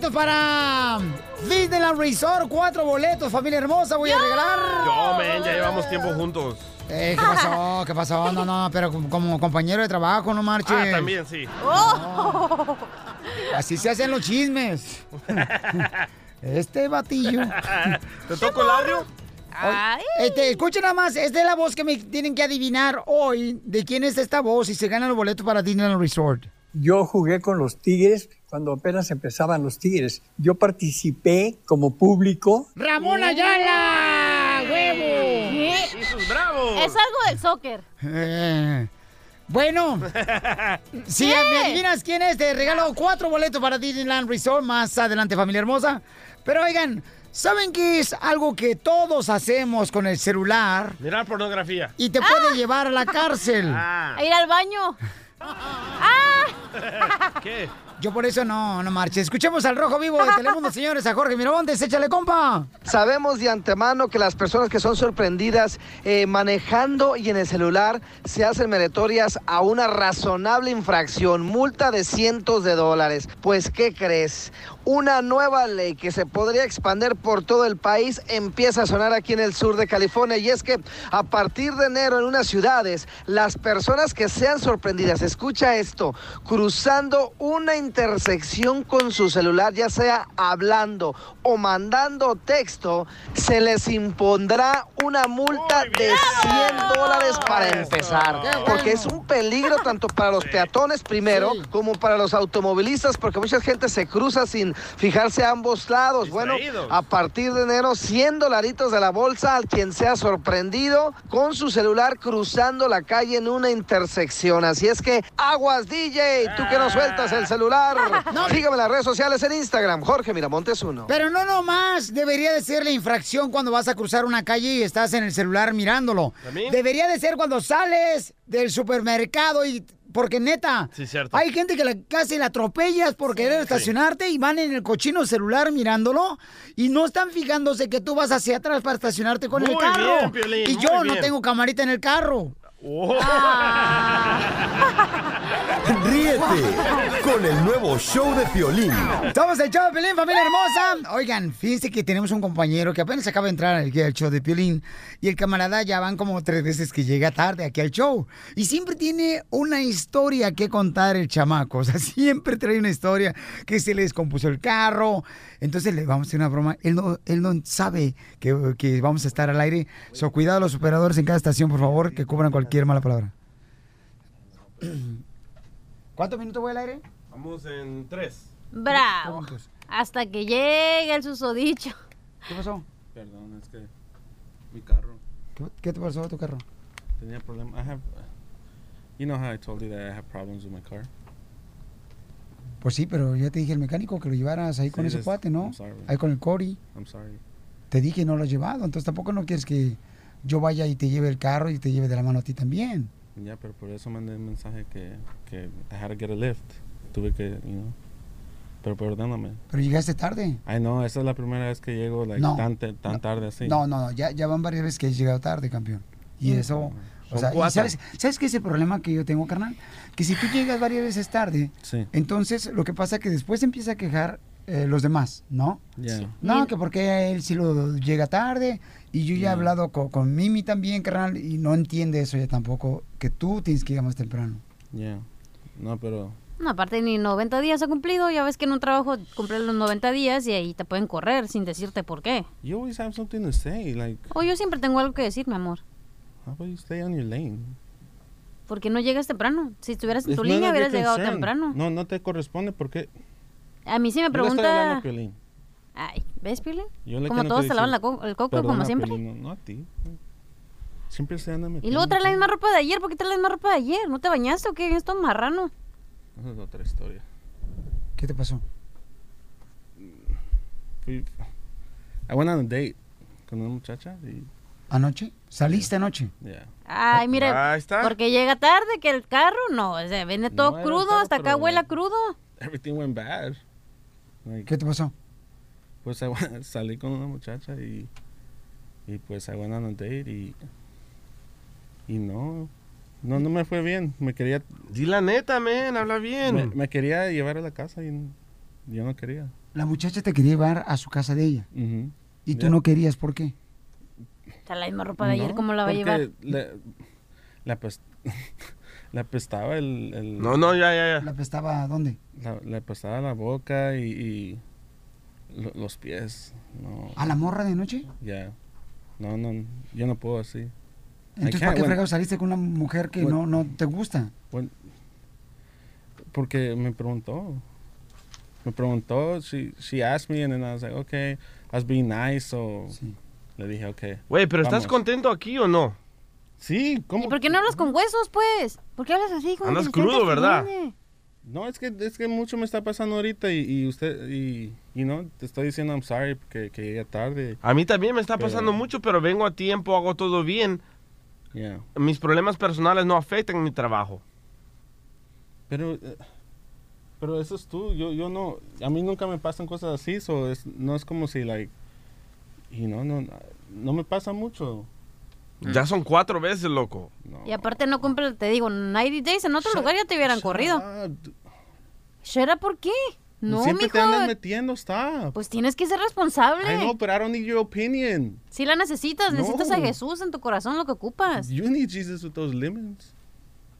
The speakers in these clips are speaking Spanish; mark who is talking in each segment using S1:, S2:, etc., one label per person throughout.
S1: Boletos para Disneyland Resort? Cuatro boletos, familia hermosa, voy a regalar.
S2: Yo, men, ya llevamos tiempo juntos.
S1: Eh, ¿Qué pasó? ¿Qué pasó? No, no, pero como- compañero de trabajo, no marches.
S2: Ah, también, sí.
S1: Así se hacen los chismes. Este batillo.
S2: ¿Te toco el audio?
S1: Oye, Este, escuchen nada más, esta es la voz que me tienen que adivinar hoy de quién es esta voz y se ganan los boletos para Disneyland Resort.
S3: Yo jugué con los Tigres cuando apenas empezaban los Tigres. Yo participé como público.
S1: ¡Ramón Ayala! ¡Huevo!
S2: ¡Y sus bravos!
S4: Es algo del soccer.
S1: Eh, bueno, si
S4: ¿Qué?
S1: me adivinas quién es, te regalo cuatro boletos para Disneyland Resort más adelante, familia hermosa. Pero oigan, ¿saben qué es algo que todos hacemos con el celular
S2: Mirar pornografía.
S1: y te puede llevar a la cárcel?
S2: Ah.
S4: A ir al baño.
S2: ¿Qué?
S1: Yo por eso no, no marche. Escuchemos al rojo vivo de Telemundo, señores, a Jorge Miramontes, échale compa.
S5: Sabemos de antemano que las personas que son sorprendidas eh, manejando y en el celular se hacen meritorias a una razonable infracción, multa de cientos de dólares. Pues, ¿qué crees? Una nueva ley que se podría expandir por todo el país empieza a sonar aquí en el sur de California. Y es que a partir de enero en unas ciudades, las personas que sean sorprendidas, escucha esto, cruzando una intersección con su celular, ya sea hablando o mandando texto, se les impondrá una multa de 100 dólares para empezar. Porque es un peligro tanto para los peatones primero como para los automovilistas porque mucha gente se cruza sin fijarse a ambos lados. Bueno, a partir de enero 100 dolaritos de la bolsa al quien sea sorprendido con su celular cruzando la calle en una intersección. Así es que aguas DJ, tú que no sueltas el celular. Sígueme en las redes sociales en Instagram, Jorge Miramontes 1.
S1: Pero no nomás debería de ser la infracción cuando vas a cruzar una calle y estás en el celular mirándolo.
S2: ¿También?
S1: Debería de ser cuando sales del supermercado y... Porque neta,
S2: Sí, cierto.
S1: hay gente que la, casi la atropellas por querer estacionarte y van en el cochino celular mirándolo y no están fijándose que tú vas hacia atrás para estacionarte con el carro.
S2: bien, Piolín,
S1: y yo no tengo camarita en el carro.
S2: Oh.
S6: Ríete con el nuevo show de Piolín.
S1: Somos el show de Piolín, familia hermosa. Oigan, fíjense que tenemos un compañero que apenas acaba de entrar aquí al show de Piolín y el camarada ya van como tres veces que llega tarde aquí al show. Y siempre tiene una historia que contar el chamaco. O sea, siempre trae una historia que se le descompuso el carro. Entonces le vamos a hacer una broma. Él no, él no sabe que, que vamos a estar al aire. So, cuidado a los operadores en cada estación, por favor, que cubran cualquier mala palabra. ¿Cuántos minutos voy al aire?
S2: Vamos en tres.
S4: Bravo. Hasta que llegue el susodicho.
S1: ¿Qué pasó?
S7: Perdón, es que mi carro
S1: ¿Qué, qué te pasó a tu carro?
S7: tenía problemas. I have, you know how I told you that I have problems with my car.
S1: Pues sí, pero ya te dije el mecánico que lo llevaras ahí con ese
S7: es-
S1: cuate, ¿no?
S7: I'm sorry.
S1: Ahí con el Cory.
S7: I'm sorry.
S1: Te dije no lo has llevado, entonces tampoco no quieres que yo vaya y te lleve el carro y te lleve de la mano a ti también.
S7: Ya, pero por eso mandé un mensaje que, que I had to get a lift. Tuve que, you know. Pero perdóname.
S1: Pero llegaste tarde.
S7: Ay, no, esa es la primera vez que llego like,
S1: No.
S7: tan, te- tan tarde así.
S1: No, no, no, ya, ya van varias veces que has llegado tarde, campeón. Y eso, o sea, y. ¿sabes, ¿sabes qué es el problema que yo tengo, carnal? Que si tú llegas varias veces tarde,
S7: Sí.
S1: entonces lo que pasa es que después empieza a quejar eh, los demás, ¿no?
S7: Ya.
S1: No, que porque él sí lo llega tarde y yo ya he hablado co- con, Mimi también, carnal, y no entiende eso ya tampoco, que tú tienes que llegar más temprano.
S7: Ya. No, pero.
S4: No, aparte ni 90 días ha cumplido. Ya ves que en un trabajo cumple los 90 días y ahí te pueden correr sin decirte por qué.
S7: You always have something to say. Like,
S4: O yo siempre tengo algo que decir, mi amor.
S7: how about you stay on your lane?
S4: ¿Por qué no llegas temprano? Si estuvieras en
S7: It's
S4: tu línea hubieras llegado temprano.
S7: No, no te corresponde porque.
S4: A mí sí me pregunta...
S7: Piolín.
S4: Ay, ¿ves,
S7: le
S4: Como todos te lavan
S7: decir,
S4: la co- el coco,
S7: perdona,
S4: como siempre.
S7: No, no a ti. Siempre se anda
S4: Y
S7: metiendo.
S4: luego traes la misma ropa de ayer. ¿Por qué traes la misma ropa de ayer? ¿No te bañaste o qué? Vienes todo marrano.
S7: Esa es otra historia.
S1: ¿Qué te pasó?
S7: Fui, I went on a date con una muchacha y
S1: ¿Anoche? ¿Saliste anoche?
S7: Yeah.
S4: Ay, mira,
S2: está.
S4: porque llega tarde que el carro no, o sea, viene todo
S7: No,
S4: crudo,
S7: tarde,
S4: hasta acá
S7: pero-
S4: huele a crudo.
S7: Everything went bad. Like,
S1: ¿Qué te pasó?
S7: Pues salí con una muchacha y, y pues I went on a date y, y no, no, no me fue bien. Me quería,
S2: Di la neta, men, habla bien.
S7: me, me quería llevar a la casa y yo no quería.
S1: La muchacha te quería llevar a su casa de ella. Y tú no querías, ¿por qué?
S4: Está la misma ropa de ayer, ¿cómo la va a llevar?
S7: Le, le apestaba el, el-
S2: No, no, ya, ya, ya.
S1: ¿La apestaba dónde?
S7: la- le apestaba la boca y, los pies. No,
S1: ¿A la morra de noche?
S7: ya. No, no, yo no puedo así.
S1: Entonces, ¿para qué fregados saliste con una mujer que
S7: when-
S1: no, no te gusta?
S7: Bueno, porque me preguntó. Me preguntó, she, she asked me and then I was like, okay, I was being nice, so
S1: Sí.
S7: le dije, okay.
S2: Güey, pero ¿estás contento aquí o no?
S7: Sí, ¿cómo?
S4: ¿Y por qué no hablas con huesos, pues? ¿Por qué hablas así? Como
S2: Andas crudo, ¿verdad?
S4: ofende.
S7: No, es que, es que mucho me está pasando ahorita y, y usted, y, know, te estoy diciendo I'm sorry que, que llegué tarde.
S2: A mí también me está
S7: Pero-
S2: pasando mucho, pero vengo a tiempo, hago todo bien.
S7: Yeah.
S2: Mis problemas personales no afectan mi trabajo.
S7: Pero, eh, pero eso es tú, yo, yo no, a mí nunca me pasan cosas así, so es, no es como si, like, you know, no, no me pasa mucho.
S2: Ya son cuatro veces, loco.
S7: No.
S4: Y aparte no cumple, te digo, 90 days en otro lugar ya te hubieran corrido. ¿Será por qué? No,
S7: Siempre
S4: mijo.
S7: te andas metiendo, stop.
S4: Pues tienes que ser responsable.
S7: I know, but I don't need your opinion.
S4: Si la necesitas, necesitas a
S7: No.
S4: Jesús en tu corazón, lo que ocupas.
S7: You need Jesus with those lemons.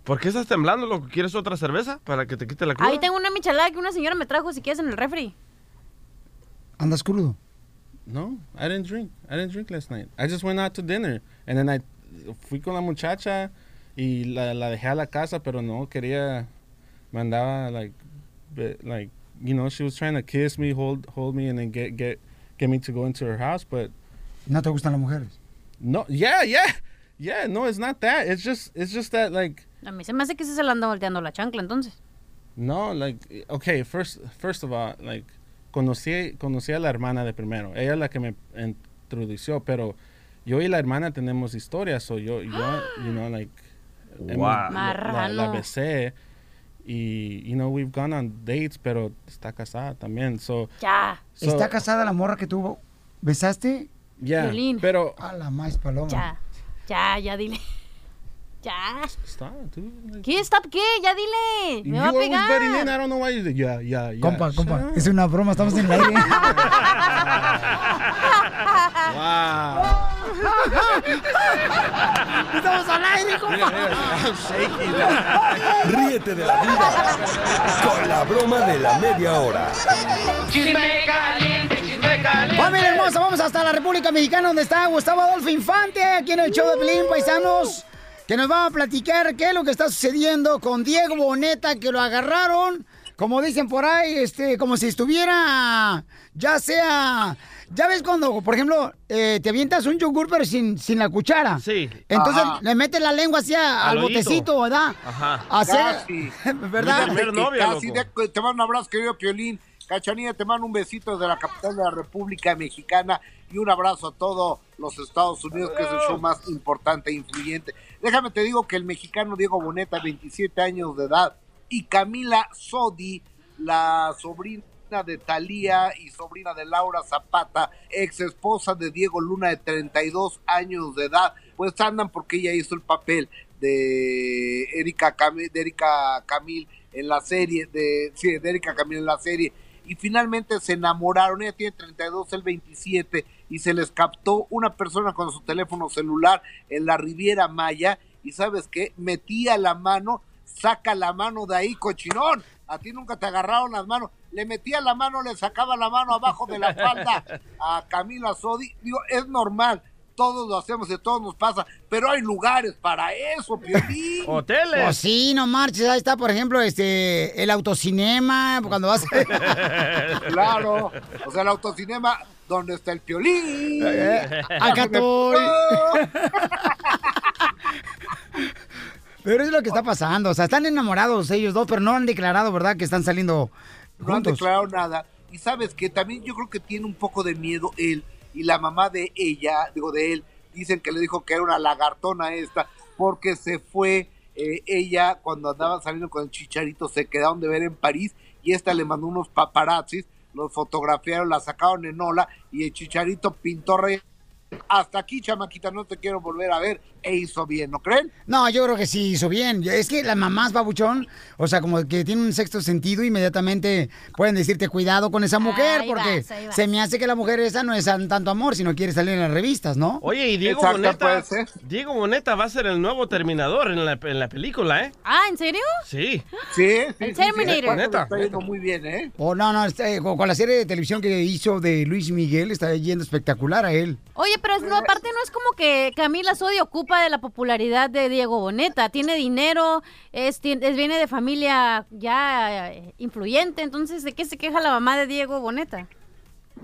S2: ¿Por qué estás temblando, loco? ¿Quieres otra cerveza para que te quite la cruda?
S4: Ahí tengo una michelada que una señora me trajo si quieres en el refri.
S1: ¿Andas crudo?
S7: No, I didn't drink. I didn't drink last night. I just went out to dinner. And then I fui con la muchacha y la, la dejé a la casa, pero no quería. Me andaba, like, be- like, you know, she was trying to kiss me, hold, hold me, and then get, get, get me to go into her house. But
S1: ¿No te gustan las mujeres?
S7: no, yeah, yeah, yeah. No, it's not that. It's just, it's just that, like,
S4: A mí se me hace que sí se le anda volteando la chancla entonces.
S7: No, like, okay, first, first of all, like, conocí, conocí a la hermana de primero. Ella es la que me introdució, pero yo y la hermana tenemos historias, so yo, yo, you know, like, hemos-
S2: Wow.
S7: la, la,
S4: Marrano.
S7: besé y, you know, we've gone on dates, pero está casada también, so,
S4: Ya,
S7: so
S1: ¿Está casada la morra que tú besaste?
S7: yeah,
S4: Violín.
S7: pero,
S1: A la más paloma.
S4: ya, ya, ya dile. Ya.
S7: stop, dude.
S4: ¿Qué? ¿Stop qué? Ya dile. Me
S7: you
S4: va a
S7: butting in, I
S4: pegar.
S7: don't know why you yeah, yeah, yeah.
S1: Compa, compa, es una broma, estamos en el aire.
S7: Wow.
S1: estamos al aire, compa.
S6: Ríete de la vida con la broma de la media hora.
S1: Familia hermosa, vamos hasta la República Mexicana donde está Gustavo Adolfo Infante, aquí en el show de Pelín Paisanos, que nos va a platicar qué es lo que está sucediendo con Diego Boneta, que lo agarraron, como dicen por ahí, este, como si estuviera, ya sea, ya ves cuando, por ejemplo, eh, te avientas un yogur pero sin, sin la cuchara.
S2: Sí.
S1: Entonces
S8: Ajá.
S1: le metes la lengua hacia
S2: Al
S1: botecito, ¿verdad?
S2: Ajá.
S8: Casi.
S1: ¿verdad?
S2: Novia,
S8: Casi
S2: loco.
S8: de- te mando un abrazo, querido Piolín. Cachanilla, te mando un besito de la capital de la República Mexicana y un abrazo a todos los Estados Unidos, que es el show más importante e influyente. Déjame te digo que el mexicano Diego Boneta, 27 años de edad, y Camila Sodi, la sobrina de Talía y sobrina de Laura Zapata, ex esposa de Diego Luna de 32 años de edad, pues andan porque ella hizo el papel de Erika Camil, de Erika Camil en la serie, de, sí, de Erika Camil en la serie, y finalmente se enamoraron, ella tiene 32, el 27, y se les captó una persona con su teléfono celular en la Riviera Maya, y sabes qué, metía la mano, saca la mano de ahí, cochinón, a ti nunca te agarraron las manos, le metía la mano, le sacaba la mano abajo de la falda a Camila Sodi, digo, es normal, todos lo hacemos y a todos nos pasa, pero hay lugares para eso, Piolín.
S2: Hoteles.
S1: Pues sí, no marches, ahí está, por ejemplo, este, el autocinema, cuando vas...
S8: Claro, o sea, el autocinema donde está el piolín.
S1: Acá estoy. Pero es lo que está pasando, o sea, están enamorados ellos dos, pero no han declarado, ¿verdad?, que están saliendo
S8: No han declarado nada. Y sabes que también yo creo que tiene un poco de miedo él y la mamá de ella, digo de él, dicen que le dijo que era una lagartona esta, porque se fue eh, ella cuando andaba saliendo con el chicharito, se quedaron de ver en París y esta le mandó unos paparazzis, los fotografiaron, la sacaron en ola y el chicharito pintó rey. Hasta aquí, chamaquita, no te quiero volver a ver. E hizo bien, ¿no creen?
S1: No, yo creo que sí hizo bien. Es que las mamás, babuchón, o sea, como que tienen un sexto sentido, inmediatamente pueden decirte cuidado con esa mujer,
S4: Ahí
S1: porque
S4: vas, ahí vas.
S1: se me hace que la mujer esa no es tan- tanto amor, sino quiere salir en las revistas, ¿no?
S2: Oye, y Diego
S8: Exacto,
S2: Boneta,
S8: puede ser.
S2: Diego Boneta va a ser el nuevo Terminador en la, en la película, ¿eh?
S4: Ah, ¿en serio?
S2: Sí.
S8: Sí, sí.
S4: El
S8: sí,
S4: Terminator.
S8: sí, está yendo muy bien, ¿eh?
S1: O no, no, con, con la serie de televisión que hizo de Luis Miguel, está yendo espectacular a él.
S4: Oye, pero es- no, aparte no es como que Camila Sodi ocupa de la popularidad de Diego Boneta. Tiene dinero, es, es- viene de familia ya eh, influyente. Entonces, ¿de qué se queja la mamá de Diego Boneta?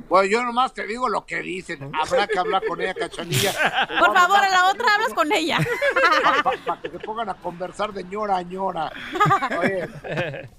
S8: Pues yo nomás te digo lo que dicen. Habrá que hablar con ella, cachanilla.
S4: Por favor, a la otra hablas con ella.
S8: Para que se pongan a conversar de ñora a ñora. Oye,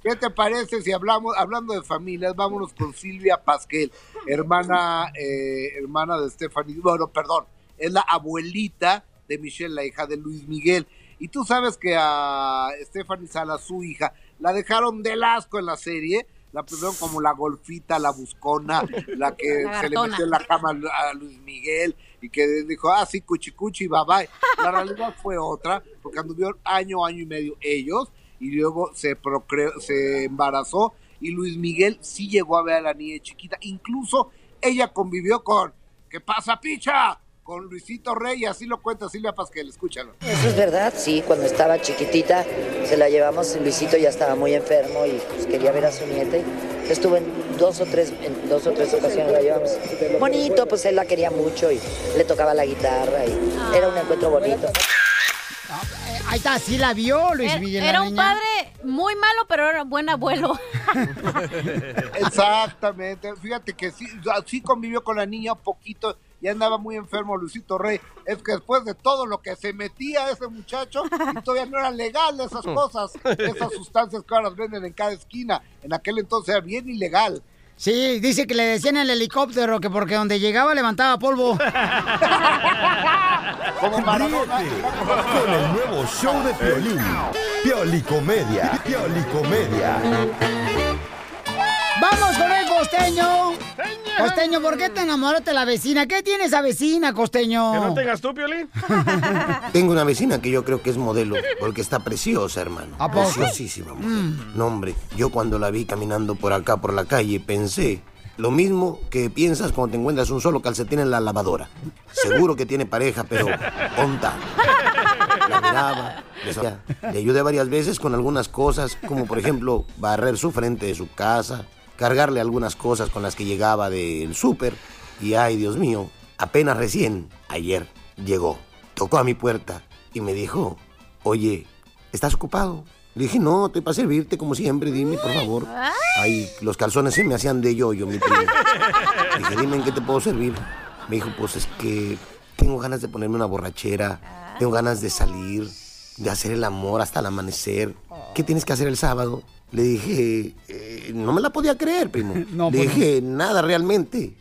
S8: ¿qué te parece si hablamos, hablando de familias, vámonos con Silvia Pasquel, hermana, eh, hermana de Stephanie, bueno, perdón, es la abuelita de Michelle, la hija de Luis Miguel. Y tú sabes que a Stephanie Sala, su hija, la dejaron del asco en la serie. La pusieron como la golfita, la buscona, la que
S4: La
S8: se le metió en la cama a Luis Miguel y que dijo, ah, sí, cuchi cuchi, bye bye. La realidad fue otra, porque anduvieron año, año y medio ellos, y luego se procreó, se embarazó, y Luis Miguel sí llegó a ver a la niña chiquita. Incluso ella convivió con, ¿qué pasa, picha? Con Luisito Rey, y así lo cuenta Silvia Pasquel, escúchalo.
S9: Eso es verdad, sí, cuando estaba chiquitita se la llevamos, Luisito ya estaba muy enfermo y pues, quería ver a su nieta. y Estuvo en dos o tres, en dos o tres ocasiones la llevamos. Bonito, pues él la quería mucho y le tocaba la guitarra y era un encuentro bonito.
S1: Eh, Ahí está, sí la vio Luis
S4: Era,
S1: Miguel.
S4: era un
S1: niña.
S4: padre muy malo, pero era un buen abuelo.
S8: Exactamente, fíjate que sí, sí convivió con la niña un poquito y andaba muy enfermo Luisito Rey. Es que después de todo lo que se metía ese muchacho, y todavía no eran legales esas cosas, esas sustancias que ahora las venden en cada esquina. En aquel entonces era bien ilegal.
S1: Sí, dice que le decían el helicóptero que porque donde llegaba levantaba polvo.
S8: Como Maradona.
S6: Con el nuevo show de Piolín. Piolicomedia. Piolicomedia.
S1: ¡Vamos con el costeño! Costeño, ¿por qué te enamoraste de la vecina? ¿Qué tiene esa vecina, costeño?
S2: ¿Que no tengas tú, Piolín?
S10: Tengo una vecina que yo creo que es modelo, porque está preciosa, hermano.
S1: ¿A poco?
S10: Preciosísima mujer.
S1: Mm.
S10: No, hombre, yo cuando la vi caminando por acá, por la calle, pensé lo mismo que piensas cuando te encuentras un solo calcetín en la lavadora. Seguro que tiene pareja, pero onta. La miraba, le ayudé varias veces con algunas cosas, como por ejemplo barrer su frente de su casa, cargarle algunas cosas con las que llegaba del súper. Y ay, Dios mío, apenas recién, ayer, llegó, tocó a mi puerta y me dijo, oye, ¿estás ocupado? Le dije, no, estoy para servirte como siempre, dime, por favor. Ay, los calzones se me hacían de yoyo, mi primo. Dije, dime en qué te puedo servir. Me dijo, pues es que tengo ganas de ponerme una borrachera, tengo ganas de salir, de hacer el amor hasta el amanecer. ¿Qué tienes que hacer el sábado? Le dije, "Eh, no me la podía creer, primo.
S1: No,
S10: Le
S1: pues no.
S10: dije, nada realmente.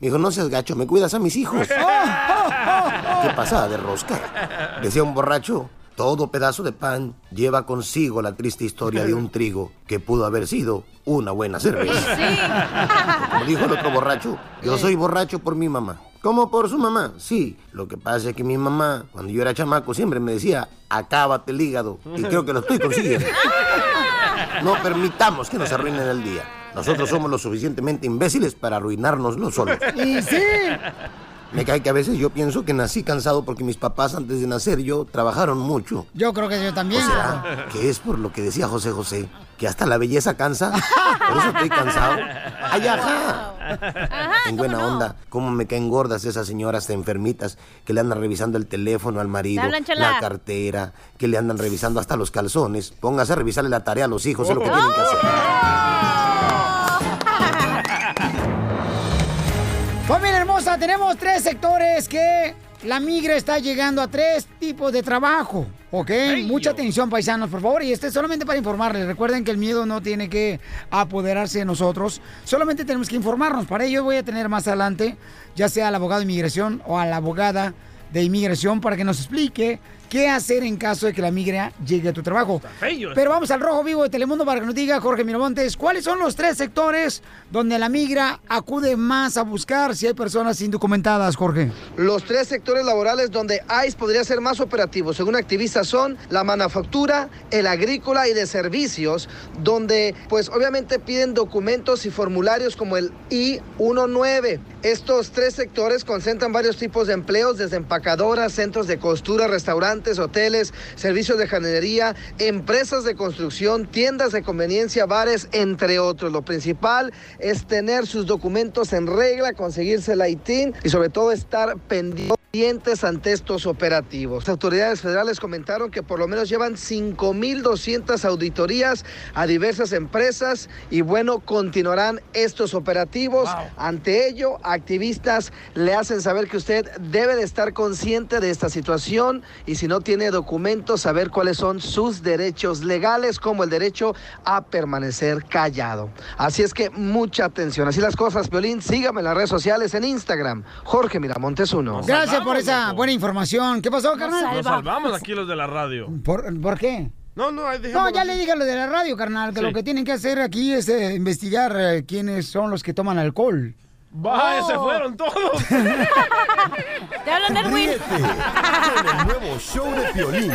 S10: Me dijo, no seas gacho, me cuidas a mis hijos. ¿Qué pasada de rosca? Decía un borracho, todo pedazo de pan lleva consigo la triste historia de un trigo que pudo haber sido una buena cerveza. Como dijo el otro borracho, yo soy borracho por mi mamá. ¿Cómo por su mamá? Sí, lo que pasa es que mi mamá, cuando yo era chamaco, siempre me decía, acábate el hígado. Y creo que lo estoy consiguiendo. No permitamos que nos arruinen el día. Nosotros somos lo suficientemente imbéciles para arruinárnoslo solos.
S1: Y sí.
S10: Me cae que a veces yo pienso que nací cansado porque mis papás antes de nacer yo trabajaron mucho.
S1: Yo creo que yo
S10: ¿O
S1: también.
S10: será que es por lo que decía José José? Que hasta la belleza cansa. Por eso estoy cansado. ¡Ay, ajá! En buena onda, cómo me caen gordas esas señoras enfermitas que le andan revisando el teléfono al marido, la cartera, que le andan revisando hasta los calzones. Póngase a revisarle la tarea a los hijos, es lo que tienen que hacer.
S1: Tenemos tres sectores que la migra está llegando a tres tipos de trabajo. ¿Ok? Mucha atención, paisanos, por favor. Y este es solamente para informarles. Recuerden que el miedo no tiene que apoderarse de nosotros. Solamente tenemos que informarnos. Para ello voy a tener más adelante, ya sea al abogado de inmigración o a la abogada de inmigración para que nos explique qué hacer en caso de que la migra llegue a tu trabajo. Pero vamos al rojo vivo de Telemundo para que nos diga, Jorge Miramontes, ¿cuáles son los tres sectores donde la migra acude más a buscar si hay personas indocumentadas, Jorge?
S5: Los tres sectores laborales donde ICE podría ser más operativo, según activistas, son la manufactura, el agrícola y de servicios, donde pues obviamente piden documentos y formularios como el I-19. Estos tres sectores concentran varios tipos de empleos, desde empacadoras, centros de costura, restaurantes, hoteles, servicios de jardinería, empresas de construcción, tiendas de conveniencia, bares, entre otros. Lo principal es tener sus documentos en regla, conseguirse el ITIN y sobre todo estar pendientes ante estos operativos. Las autoridades federales comentaron que por lo menos llevan 5.200 auditorías a diversas empresas y bueno, continuarán estos operativos. Ante ello, activistas le hacen saber que usted debe de estar consciente de esta situación y si no tiene documentos, saber cuáles son sus derechos legales, como el derecho a permanecer callado. Así es que mucha atención. Así las cosas, Violín, sígame en las redes sociales en Instagram, Jorge Miramontes 1.
S1: Gracias por esa buena información. ¿Qué pasó, carnal?
S2: Nos salvamos aquí los de la radio.
S1: ¿Por, por qué?
S2: No, no, ahí
S1: No, ya
S2: así.
S1: le dije lo de la radio, carnal, que
S2: Sí.
S1: lo que tienen que hacer aquí es eh, investigar eh, quiénes son los que toman alcohol.
S2: ¡Vaya, se fueron todos!
S4: Te hablan Erwin.
S6: Ríete con el nuevo show de Piolín.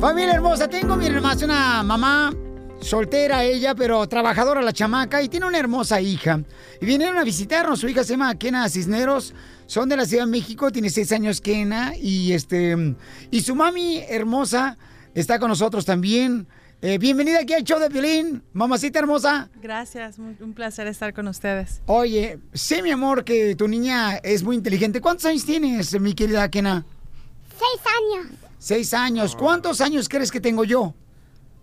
S1: Familia hermosa, tengo mi hermana, una mamá soltera ella, pero trabajadora la chamaca y tiene una hermosa hija. Y vinieron a visitarnos, su hija se llama Kena Cisneros, son de la Ciudad de México, tiene seis años Kena y este y su mami hermosa está con nosotros también. Eh, bienvenida aquí al show de Piolín, mamacita hermosa.
S11: Gracias, muy- un placer estar con ustedes.
S1: Oye, sé mi amor que tu niña es muy inteligente. ¿Cuántos años tienes, mi querida Kena?
S12: Seis años.
S1: Seis años. ¿Cuántos años crees que tengo yo?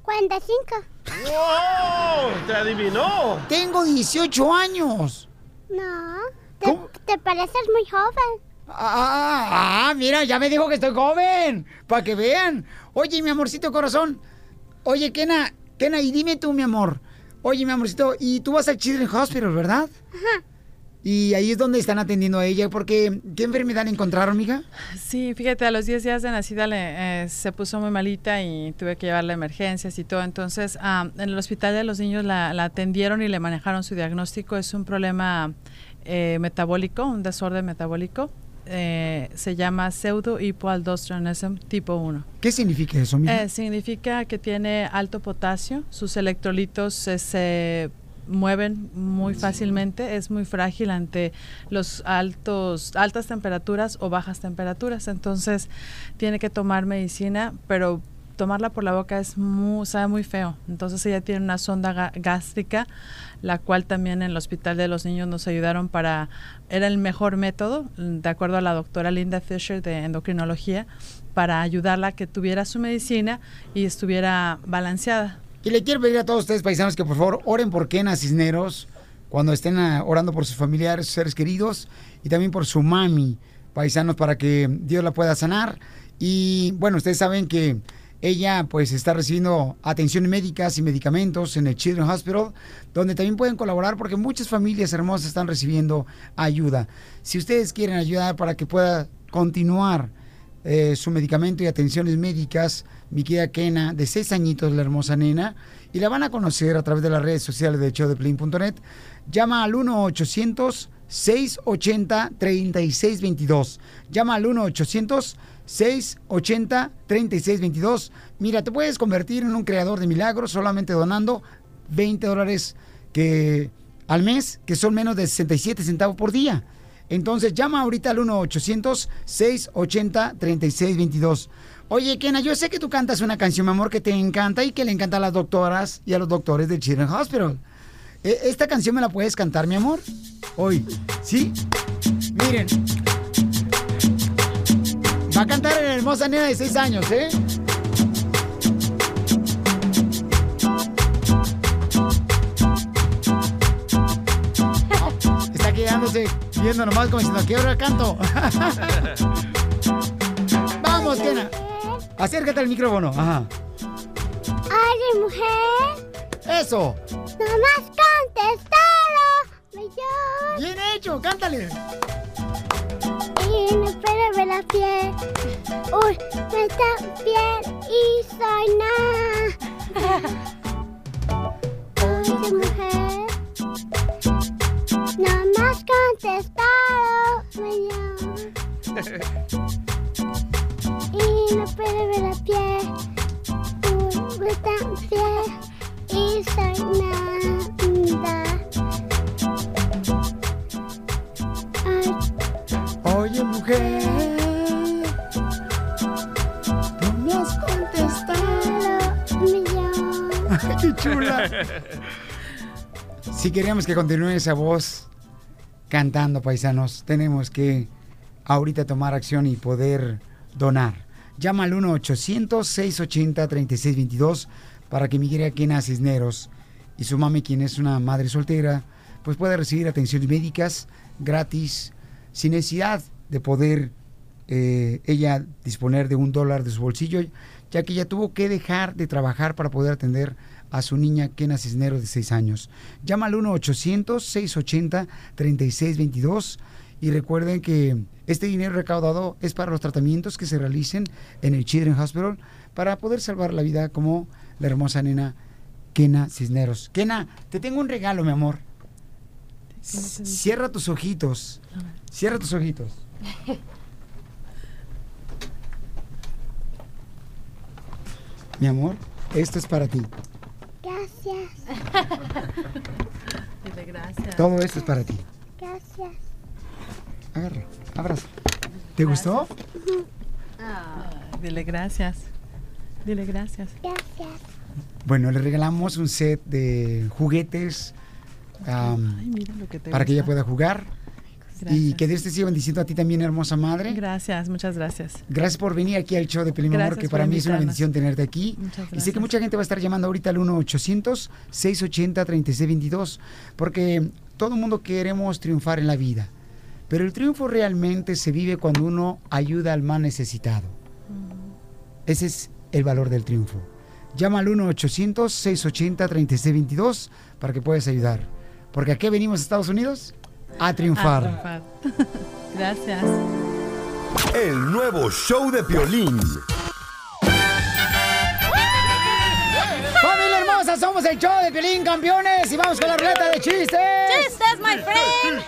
S12: 45.
S2: ¡Wow! ¡Te adivinó!
S1: Tengo 18 años.
S12: No. Te, te pareces muy joven.
S1: Ah, ah, mira, ya me dijo que estoy joven. Para que vean. Oye, mi amorcito corazón. Oye, Kena, Kena, y dime tú, mi amor. Oye, mi amorcito, y tú vas al Children's Hospital, ¿verdad?
S12: Ajá.
S1: Y ahí es donde están atendiendo a ella, porque ¿qué enfermedad le encontraron, amiga?
S11: Sí, fíjate, a los 10 días de nacida le, eh, se puso muy malita y tuve que llevarla a emergencias y todo. Entonces, ah, en el hospital de los niños la, la atendieron y le manejaron su diagnóstico. Es un problema eh, metabólico, un desorden metabólico. Eh, se llama pseudohipoaldosteronism tipo 1.
S1: ¿Qué significa eso, amiga?
S11: Eh, significa que tiene alto potasio, sus electrolitos se mueven muy fácilmente, es muy frágil ante los altos altas temperaturas o bajas temperaturas, entonces tiene que tomar medicina, pero tomarla por la boca es muy, sabe muy feo. Entonces ella tiene una sonda gástrica, la cual también en el hospital de los niños nos ayudaron para, era el mejor método, de acuerdo a la doctora Linda Fisher de endocrinología, para ayudarla a que tuviera su medicina y estuviera balanceada.
S1: Y le quiero pedir a todos ustedes, paisanos, que por favor oren por Kena Cisneros cuando estén ah, orando por sus familiares, sus seres queridos y también por su mami, paisanos, para que Dios la pueda sanar. Y bueno, ustedes saben que ella pues está recibiendo atenciones médicas y medicamentos en el Children's Hospital, donde también pueden colaborar porque muchas familias hermosas están recibiendo ayuda. Si ustedes quieren ayudar para que pueda continuar eh, su medicamento y atenciones médicas, mi querida Kena, de seis añitos, la hermosa nena, y la van a conocer a través de las redes sociales de showdeplin.net. Llama al 1-800-680-3622. Llama al 1-800-680-3622. Mira, te puedes convertir en un creador de milagros solamente donando 20 dólares que, al mes, que son menos de 67 centavos por día. Entonces llama ahorita al 1-800-680-3622. Oye, Kena, yo sé que tú cantas una canción, mi amor, que te encanta y que le encanta a las doctoras y a los doctores del Children's Hospital. E- ¿Esta canción me la puedes cantar, mi amor? Hoy. ¿Sí? Miren. Va a cantar la hermosa nena de 6 años, ¿eh? Está quedándose viendo nomás como diciendo, ¿a qué hora canto? Vamos, Kena. Acércate al micrófono. Ajá.
S12: Ay, mujer.
S1: Eso.
S12: Nomás contestalo.
S1: Bien hecho, cántale.
S12: Y no puedo ver la piel. Uy, me está piel y soy nada. Oye, mujer. No me has contestado, millón. Y no puedo ver. Uy, me está piel y soy nada.
S1: Oye, mujer. Qué chula. Si queremos que continúe esa voz cantando, paisanos, tenemos que ahorita tomar acción y poder donar. Llama al 1-800-680-3622 para que mi querida Kena Cisneros y su mami, quien es una madre soltera, pues pueda recibir atenciones médicas gratis, sin necesidad de poder eh, ella disponer de un dólar de su bolsillo, ya que ella tuvo que dejar de trabajar para poder atender a su niña Kena Cisneros de 6 años. Llama al 1-800-680-3622 y recuerden que este dinero recaudado es para los tratamientos que se realicen en el Children's Hospital para poder salvar la vida como la hermosa nena Kena Cisneros. Kena, te tengo un regalo, mi amor. Cierra tus ojitos. Cierra tus ojitos. Mi amor, esto es para ti.
S12: Gracias.
S11: Dile gracias.
S1: Todo esto es para ti.
S12: Gracias.
S1: Agarra, abraza. ¿Te gustó?
S11: Dile gracias. Dile gracias.
S12: Gracias.
S1: Bueno, le regalamos un set de juguetes am,
S11: Ay, mira lo que te
S1: para que ella pueda jugar. Y que Dios te siga bendiciendo a ti también, hermosa madre.
S11: Gracias, muchas gracias.
S1: Gracias por venir aquí al show de Pelín, amor,
S11: Gracias
S1: que para mí es una bendición tenerte aquí.
S11: Muchas
S1: Y sé que
S11: gracias.
S1: mucha gente va a estar llamando ahorita al 1-800-680-3622, porque todo el mundo queremos triunfar en la vida. Pero el triunfo realmente se vive cuando uno ayuda al más necesitado. Ese es el valor del triunfo. Llama al 1-800-680-3622 para que puedas ayudar. Porque ¿a qué venimos a Estados Unidos? A triunfar.
S11: A triunfar. Gracias.
S6: El nuevo show de Piolín.
S1: ¡Familia hermosa! Somos el show de Piolín, campeones. Y vamos con la ruleta de chistes.
S4: ¡Chistes, my friend!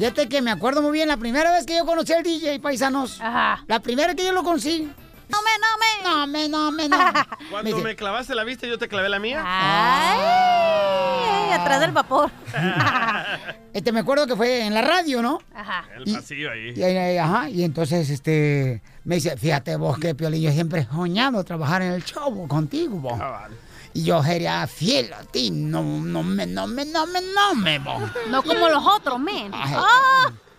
S1: Fíjate que me acuerdo muy bien la primera vez que yo conocí al DJ, paisanos.
S4: Ajá.
S1: La primera que yo lo conocí.
S4: No me, no me.
S1: No me, no me, no.
S2: Cuando me clavaste la vista, yo te clavé la mía.
S4: Ay, atrás del vapor.
S1: Este, me acuerdo que fue en la radio, ¿no?
S4: Ajá.
S2: El
S1: Y-
S2: pasillo ahí.
S1: Y, ahí- ajá, y entonces, este, me dice, fíjate vos que Piolín, yo siempre he soñado trabajar en el show contigo, vos.
S2: Cabal.
S1: Y yo sería fiel a ti, no, no me, no me, no me, no me, vos.
S4: No como los otros, men.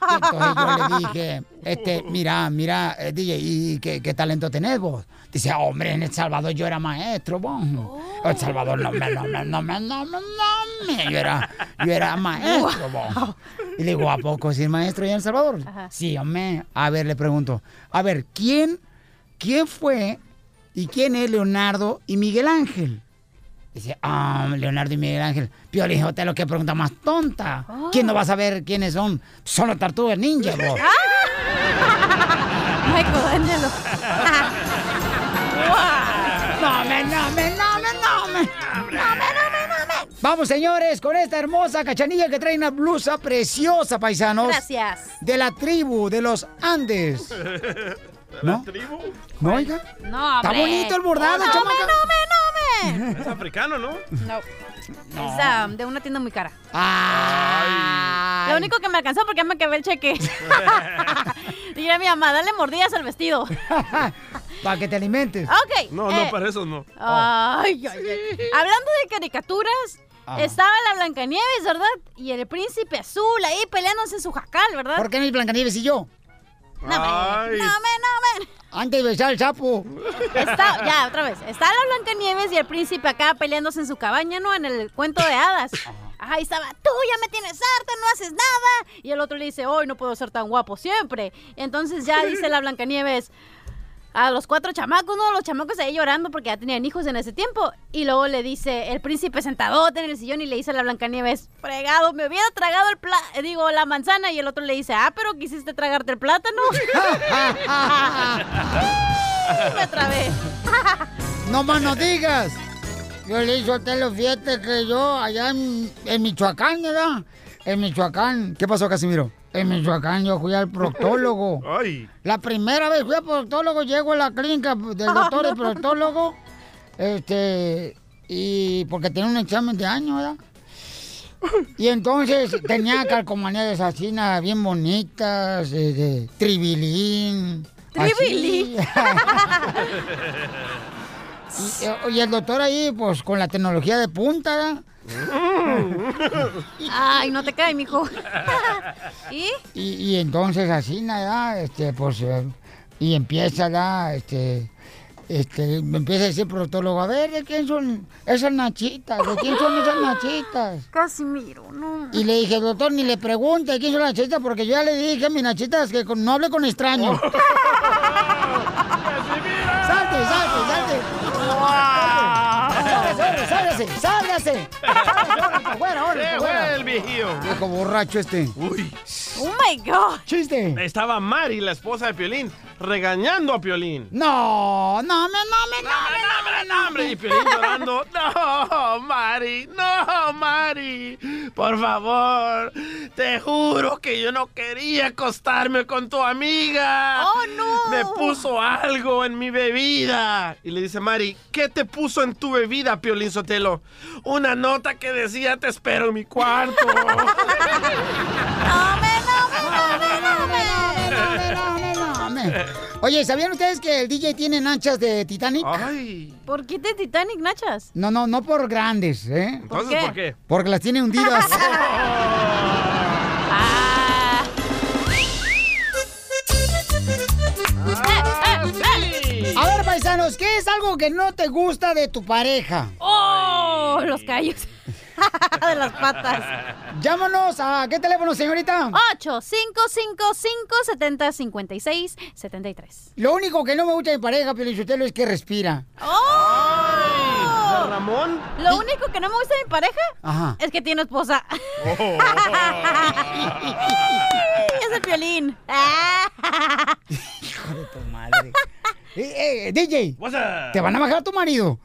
S1: Entonces yo le dije, este, mira, mira, eh, DJ, ¿y qué, qué talento tenés vos? Dice, hombre, en El Salvador yo era maestro, vos. El Salvador no me, no me, no me, no me, no me. Yo era, yo era maestro, vos. Y le digo, ¿a poco si es maestro en El Salvador?
S4: Ajá.
S1: Sí, hombre. A ver, le pregunto, a ver, ¿quién, quién fue y quién es Leonardo y Miguel Ángel? Dice, ah, Leonardo y Miguel Ángel. Piolín, lo que pregunta más tonta. ¿Quién no va a saber quiénes son? Son los tortugas ninja, vos.
S4: Michael Angelo.
S1: No me, no me, no me, no me. No me, no me, no me. Vamos, señores, con esta hermosa cachanilla que trae una blusa preciosa, paisanos.
S4: Gracias.
S1: De la tribu de los Andes.
S2: ¿De
S1: ¿No?
S2: la tribu?
S1: ¿No, oiga?
S4: No,
S1: Está
S4: hombre.
S1: bonito el bordado,
S4: no,
S1: chamaca.
S4: me, no, me, no, me.
S2: Es africano, ¿no?
S4: No. Es ah, de una tienda muy cara.
S1: Ay.
S4: Lo único que me alcanzó porque ya me acabé el cheque. Dile a mi mamá, dale mordidas al vestido.
S1: Para que te alimentes.
S4: Ok.
S2: No,
S4: eh,
S2: no, para eso no.
S4: Ay, ay, ay. Hablando de caricaturas,
S1: Ajá.
S4: estaba la Blancanieves, ¿verdad? Y el príncipe azul ahí peleándose en su jacal, ¿verdad?
S1: ¿Por qué no hay Blancanieves y yo?
S4: No, me,
S2: Ay.
S4: no, me, no, me.
S1: Antes de besar el sapo.
S4: Está, ya, otra vez. Está la Blancanieves y el príncipe acá peleándose en su cabaña, ¿no? En el cuento de hadas. Ajá, y estaba, tú ya me tienes harta, no haces nada. Y el otro le dice, hoy no puedo ser tan guapo siempre. Entonces ya dice la Blancanieves, a los cuatro chamacos, ¿no? Los chamacos ahí llorando porque ya tenían hijos en ese tiempo. Y luego le dice el príncipe sentadote en el sillón y le dice a la Blancanieves, fregado, me hubiera tragado el pla digo, la manzana. Y el otro le dice, ah, pero quisiste tragarte el plátano. me trabé.
S1: No más no digas. Yo le hice hotel fíjate que yo allá en, en Michoacán, ¿verdad? En Michoacán. ¿Qué pasó, Casimiro? En Michoacán yo fui al proctólogo.
S2: Ay.
S1: La primera vez fui al proctólogo, llego a la clínica del doctor el proctólogo. Este, y porque tenía un examen de año, ¿verdad? Y entonces tenía calcomanías así, nada, bien bonitas, de, de tribilín.
S4: Tribilín.
S1: Y, y el doctor ahí, pues, con la tecnología de punta, ¿verdad?
S4: Ay, no te cae, mijo. ¿Y?
S1: Y, y entonces así, nada, este, pues, eh, y empieza, ¿verdad? Este, este, me empieza a decir el proctólogo, a ver, ¿de quién son esas nachitas? ¿De quién son esas nachitas?
S4: Casimiro, no.
S1: Y le dije, doctor, ni le pregunte quién son las nachitas, porque yo ya le dije a mis nachitas que con- no hable con extraños. ¡Salte, salte, salte! ¡Sálgase, sálgase, fuera, ahora,
S2: Se
S1: fuera!
S2: fue el viejillo.
S1: Viejo borracho este.
S2: Uy.
S4: Oh my God.
S1: ¡Chiste!
S2: Estaba Mari, la esposa de Piolín, regañando a Piolín.
S1: No, no, me, no, me, no, me,
S2: no, hombre, y Piolín llorando. No, Mari, no, Mari. Por favor, te juro que yo no quería acostarme con tu amiga.
S4: Oh, no.
S2: Me puso algo en mi bebida. Y le dice Mari, ¿qué te puso en tu bebida, Piolín Sotelo? Una nota que decía, te espero en mi cuarto.
S1: Oye, ¿sabían ustedes que el DJ tiene nachas de Titanic?
S2: Ay.
S4: ¿Por qué de Titanic, Nachas?
S1: No, no, no por grandes, ¿eh?
S4: ¿Por qué? ¿por qué?
S1: Porque las tiene hundidas. A ver, paisanos, ¿qué es algo que no te gusta de tu pareja?
S4: ¡Oh! Los callos. de las patas.
S1: Llámanos a qué teléfono, señorita.
S4: 8-555-7056-73.
S1: Lo único que no me gusta de mi pareja, Pelichotelo, es que respira.
S4: ¡Oh!
S2: Ramón?
S4: Lo único que no me gusta de mi pareja
S1: Ajá.
S4: es que tiene esposa. es el violín.
S1: Hijo de tu madre. Eh, eh, DJ,
S2: What's up?
S1: te van a bajar a tu marido.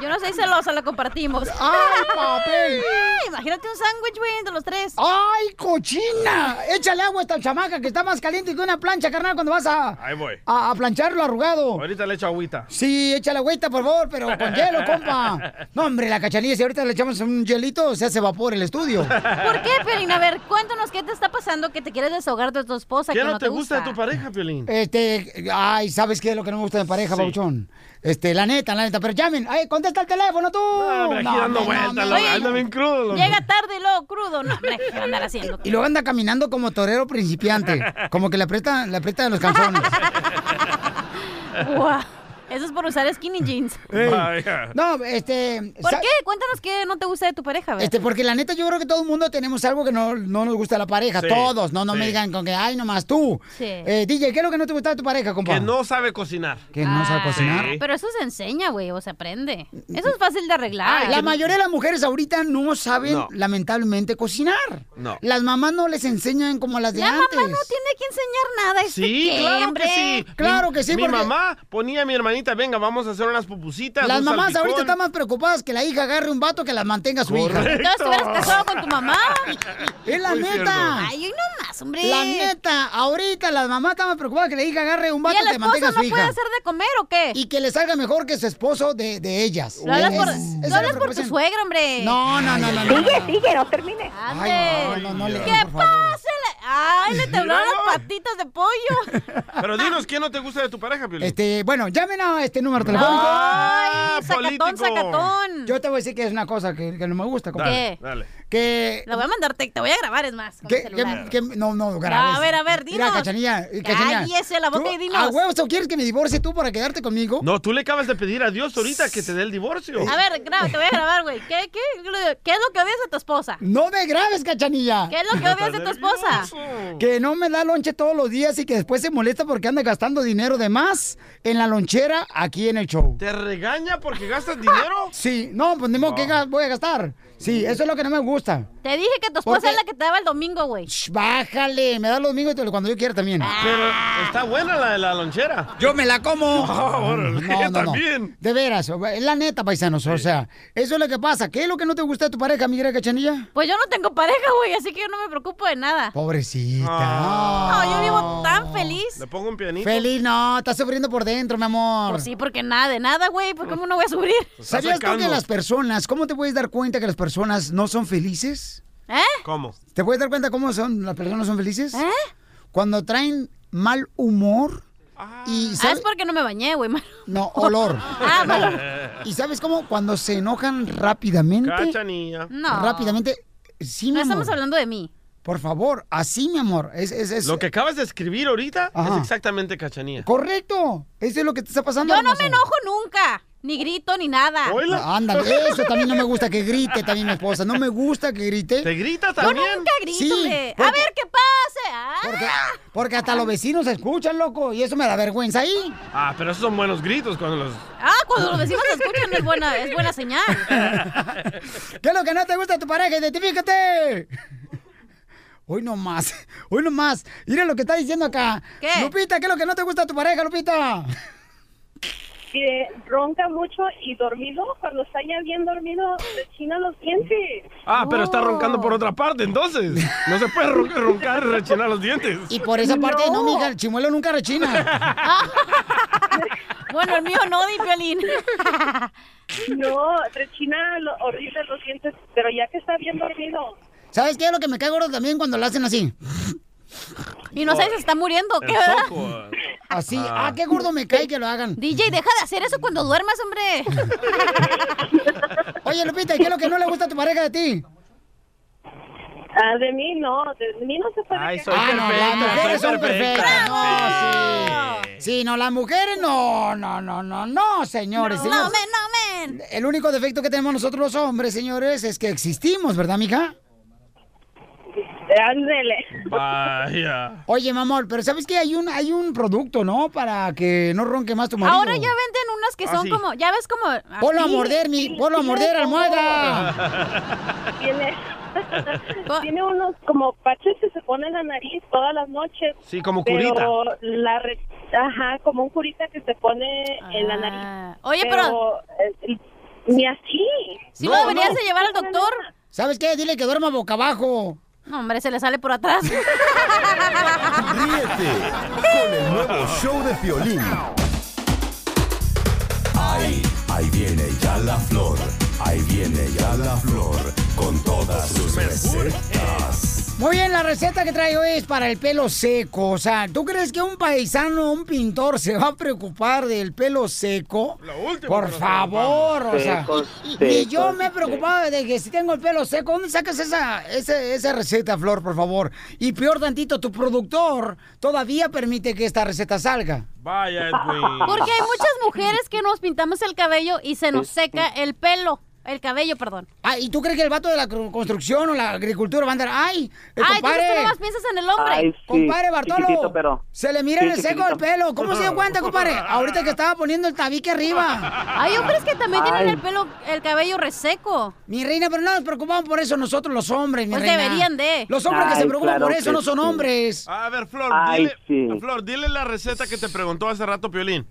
S4: Yo no soy celosa, la compartimos.
S1: ¡Ay, papel!
S4: Ay, imagínate un sándwich, güey, entre los tres.
S1: ¡Ay, cochina! Échale agua a esta chamaca que está más caliente que una plancha, carnal, cuando vas a,
S2: Ahí voy.
S1: a, a plancharlo arrugado.
S2: Ahorita le echo agüita.
S1: Sí, échale agüita, por favor, pero con hielo, compa. No, hombre, la cachanilla, si ahorita le echamos un hielito, se hace vapor el estudio.
S4: ¿Por qué, Pelín? A ver, cuéntanos qué te está pasando que te quieres desahogar de tu esposa.
S2: ¿Qué
S4: que
S2: no te gusta de tu
S4: pareja?
S2: pareja, Piolín?
S1: Este, ay, ¿sabes qué es lo que no me gusta de pareja,
S2: Sí.
S1: Bauchón? Este, la neta, la neta, pero llamen. Ay, contesta el teléfono tú.
S2: hombre, aquí dando
S1: hombre,
S2: vueltas, anda bien crudo.
S4: Llega tarde y luego crudo. No, hombre, ¿qué andar haciendo?
S1: Y luego anda caminando como torero principiante. Como que le aprieta, le aprieta los calzones.
S4: Guau. Eso es por usar skinny jeans.
S1: No, este.
S4: ¿Por qué? Cuéntanos qué no te gusta de tu pareja, a ver.
S1: Este, porque la neta yo creo que todo el mundo tenemos algo que no, no nos gusta de la pareja.
S2: Sí,
S1: Todos, no, no me digan con que, ay, nomás tú.
S4: Sí.
S1: Eh, DJ, ¿qué es lo que no te gusta de tu pareja, compa?
S2: Que no sabe cocinar.
S1: Que no sabe
S4: Ah,
S1: cocinar.
S2: Sí.
S4: Pero eso se enseña, güey, o se aprende. Eso es fácil de arreglar.
S1: La mayoría de las mujeres ahorita no saben,
S2: No.
S1: lamentablemente, cocinar.
S2: No.
S1: Las mamás no les enseñan como las de
S4: La
S1: antes.
S4: mamá no tiene que enseñar nada. ¿este
S2: Sí, claro que sí.
S1: Claro
S2: Mi-
S1: que sí,
S2: Mi
S1: porque-
S2: mamá ponía a mi hermanita, venga, vamos a hacer unas pupusitas.
S1: Las
S2: un
S1: mamás
S2: salpicón.
S1: ahorita están más preocupadas que la hija agarre un vato que la mantenga su hija.
S2: Correcto.
S4: Entonces, ¿te hubieras casado con tu mamá?
S1: Es la
S2: Muy
S1: neta.
S4: Ay, hoy no más, hombre.
S1: La neta, ahorita las mamás están más preocupadas que la hija agarre un
S4: ¿Y
S1: vato que mantenga a su
S4: no puede
S1: hija.
S4: hacer de comer o qué?
S1: Y que le salga mejor que su esposo de, de ellas.
S4: Lo hablas por,
S1: Es-
S4: hablas por tu suegra, hombre.
S1: No, no, no, no. no, no.
S13: sigue, no termine.
S4: Ande.
S1: Ay, no, no, no, le
S4: ¿Qué pasa? Ay, le temblaron las patitas de pollo.
S2: Pero dinos, ¿qué no te gusta de tu pareja, Piolín?
S1: Este, bueno, llamen a este número telefónico.
S2: Ah,
S4: Ay, sacatón,
S2: político.
S4: sacatón.
S1: Yo te voy a decir que es una cosa que, que no me gusta. compa.
S4: ¿Qué?
S2: Dale.
S1: Que,
S4: La voy a mandar, te, te voy a grabar, es más, con
S1: que,
S4: el celular.
S1: que- que- no, no, grabes.
S4: A ver, a ver,
S1: Mira,
S4: dinos.
S1: cachanilla, eh, cachanilla.
S4: Cállese la boca
S1: ¿Tú
S4: y dinos.
S1: ¿A huevos o quieres que me divorcie tú para quedarte conmigo?
S2: No, tú le acabas de pedir a Dios ahorita que te dé el divorcio.
S4: A ver, graba, te voy a grabar, güey. ¿Qué, qué, ¿Qué es lo que odias de tu esposa?
S1: No me grabes, cachanilla.
S4: ¿Qué es lo que odias de tu esposa?
S1: Que no me da lonche todos los días y que después se molesta porque anda gastando dinero de más en la lonchera aquí en el show.
S2: ¿Te regaña porque gastas dinero?
S1: Sí, no, pues ni modo que voy a gastar. Sí, eso es lo que no me gusta.
S4: Te dije que tu
S1: ¿Por
S4: esposa es la que te daba el domingo, güey.
S1: Bájale, me da los domingos y cuando yo quiera también.
S2: Pero está buena la de la lonchera.
S1: Yo me la como.
S2: Ah,
S1: No, no, no.
S2: también.
S1: De veras, es la neta, paisanos. O sea, eso es lo que pasa. ¿Qué es lo que no te gusta de tu pareja, mi cachanilla?
S4: Pues yo no tengo pareja, güey, así que yo no me preocupo de nada.
S1: Pobrecita.
S4: No, yo vivo tan feliz.
S2: Le pongo un pianito.
S1: Feliz, no, estás sufriendo por dentro, mi amor.
S4: Pues sí, porque nada de nada, güey. Pues cómo no voy a sufrir.
S1: ¿Sabías tú que las personas, cómo te puedes dar cuenta que las personas no son felices?
S4: ¿Eh?
S2: ¿Cómo?
S1: ¿Te puedes dar cuenta cómo son las personas no son felices? Cuando traen mal humor y
S4: Ah,
S1: ¿sabes?
S4: es porque no me bañé, güey. mal-
S1: no olor.
S4: Ah, malo.
S1: ¿Y sabes cómo? Cuando se enojan rápidamente.
S2: Cachanilla.
S4: No.
S1: Rápidamente. Sí, mi
S4: No
S1: amor.
S4: estamos hablando de mí.
S1: Por favor, así, mi amor. Es, es, es-
S2: Lo que acabas de escribir ahorita
S1: Ajá.
S2: es exactamente cachanilla.
S1: Correcto. Eso es lo que te está pasando.
S4: Yo no me enojo nunca. Ni grito, ni nada.
S1: Ah, Ándale, eso también no me gusta que grite también mi esposa. No me gusta que grite.
S2: ¿Te grita
S4: Yo
S2: también?
S4: nunca grito,
S1: Sí,
S4: hombre. A ver qué pase. Ah.
S1: Porque, porque hasta los vecinos escuchan, loco, y eso me da vergüenza ahí.
S2: Ah, pero esos son buenos gritos cuando los...
S4: Ah, cuando los vecinos escuchan es buena, es buena señal.
S1: ¿Qué es lo que no te gusta de tu pareja? ¡Identifícate! Hoy no más, hoy no más. Mira lo que está diciendo acá.
S4: ¿Qué?
S1: Lupita, ¿qué es lo que no te gusta de tu pareja, Lupita?
S13: Que ronca mucho y dormido, cuando está ya bien dormido, rechina los dientes.
S2: Ah, pero está roncando por otra parte, entonces. No se puede ron- roncar y rechinar los dientes.
S1: Y por esa parte, no, mija, el chimuelo nunca rechina.
S4: bueno, el mío no, di Piolín.
S13: No, rechina lo- horrible los dientes, pero ya que está bien dormido.
S1: ¿Sabes qué es lo que me cae gordo también cuando lo hacen así?
S4: Y no sé si se está muriendo, ¿qué? verdad?
S1: Así, ah, qué gordo me cae que lo hagan.
S4: DJ, deja de hacer eso cuando duermas, hombre.
S1: Oye, Lupita, ¿y qué es lo que no le gusta a tu pareja de ti?
S13: Ah, de mí no, de mí no se puede
S2: Ay, soy
S1: Ah, no, las
S2: perfecta,
S1: mujeres
S2: soy
S1: son
S2: perfecta.
S1: perfectas. No, sí. Sí, no, las mujeres no, no, no, no, no, señores.
S4: No,
S1: señores.
S4: men, no, men.
S1: El único defecto que tenemos nosotros los hombres, señores, es que existimos, ¿verdad, mija?
S13: Ándele.
S2: Vaya.
S1: Oye, mi amor, pero ¿sabes qué? Hay un, hay un producto, ¿no? Para que no ronque más tu marido.
S4: Ahora ya venden unas que
S2: Ah,
S4: son
S2: sí.
S4: como, ya ves como...
S1: Ponlo a morder, mi, ponlo a morder, almohada.
S13: Tiene, tiene unos como parches que se ponen en la nariz todas las noches.
S2: Sí, como
S13: pero
S2: curita.
S13: La re- Ajá, como un curita que se pone en la nariz.
S4: Ah. Oye, pero-
S13: eh, Ni así.
S4: ¿Sí lo deberías de llevar al doctor?
S1: ¿Sabes qué? Dile que duerma boca abajo.
S4: No, hombre, se le sale por atrás.
S6: Ríete con el nuevo show de Piolín. Ahí, ahí viene ya la flor. Ahí viene ya la flor con todas sus recetas.
S1: Muy bien, la receta que traigo es para el pelo seco. O sea, ¿tú crees que un paisano, un pintor, se va a preocupar del pelo seco? Por favor, o sea. Ni yo me he preocupado de que si tengo el pelo seco, ¿dónde sacas esa, esa, esa receta, Flor, por favor? Y peor tantito, tu productor todavía permite que esta receta salga.
S2: Vaya, Edwin.
S4: Porque hay muchas mujeres que nos pintamos el cabello y se nos seca el pelo. El cabello, perdón.
S1: Ah, ¿y tú crees que el vato de la construcción o la agricultura va a andar? ¡Ay! eh,
S4: Ay,
S1: compadre!
S4: entonces tú nomás piensas en el hombre.
S14: Ay, sí,
S1: Compadre Bartolo,
S14: pero-
S1: se le mira
S14: sí,
S1: en el seco el pelo. ¿Cómo se dio cuenta, compadre? Ahorita que estaba poniendo el tabique arriba.
S4: Hay hombres que también tienen
S14: Ay.
S4: el pelo, el cabello reseco.
S1: Mi reina, pero no nos preocupamos por eso nosotros los hombres, mi
S4: Pues
S1: reina.
S4: deberían de.
S1: Los hombres que se preocupan
S14: claro
S1: por eso no son
S14: sí.
S1: hombres.
S2: A ver, Flor,
S14: Ay,
S2: dile,
S14: sí.
S2: Flor, dile la receta que te preguntó hace rato Piolín.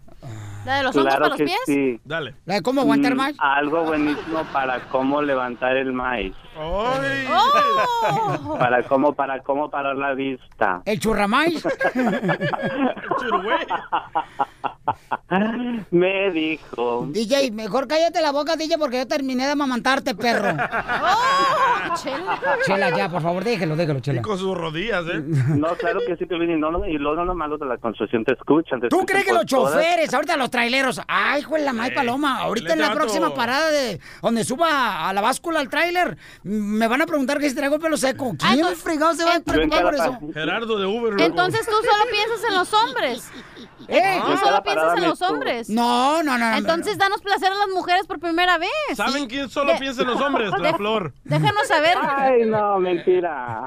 S4: La de los hongos
S14: Claro
S4: para los
S14: que
S4: pies.
S14: sí.
S2: Dale.
S1: ¿La de cómo aguantar
S14: Mm,
S1: más?
S14: Algo buenísimo para cómo levantar el maíz.
S2: Ay.
S4: ¡Oh!
S14: Para cómo, para cómo parar la vista.
S1: ¿El?
S2: Churugüey.
S14: Me dijo.
S1: DJ, mejor cállate la boca, DJ, porque yo terminé de amamantarte, perro.
S4: ¡Oh! Chela.
S1: Chela, ya, por favor, déjelo, déjelo,
S2: Y
S1: Chela.
S2: con sus rodillas, ¿eh?
S14: No, claro que sí, Piolín, y no, no, y luego no malos de la construcción te escuchan. te
S1: ¿Tú
S14: escuchan
S1: crees que los
S14: todas-
S1: choferes, ahorita los traileros, ay, hijo de la may paloma, ahorita en la próxima parada de donde suba a la báscula al tráiler, me van a preguntar que si traigo el pelo seco.
S4: Ah,
S1: ¿Quién
S4: entonces-
S1: fregado se va a
S4: en-
S1: preocupar por eso?
S2: Gerardo de Uber. loco.
S4: Entonces tú solo piensas en los hombres.
S1: ¿Eh?
S4: Tú solo piensas en los hombres.
S1: No, no, no. no.
S4: Entonces danos placer a las mujeres por primera vez.
S2: ¿Saben quién solo
S4: De-
S2: piensa en los hombres? La
S4: de-
S2: flor.
S4: Déjanos saber.
S14: Ay, no, mentira.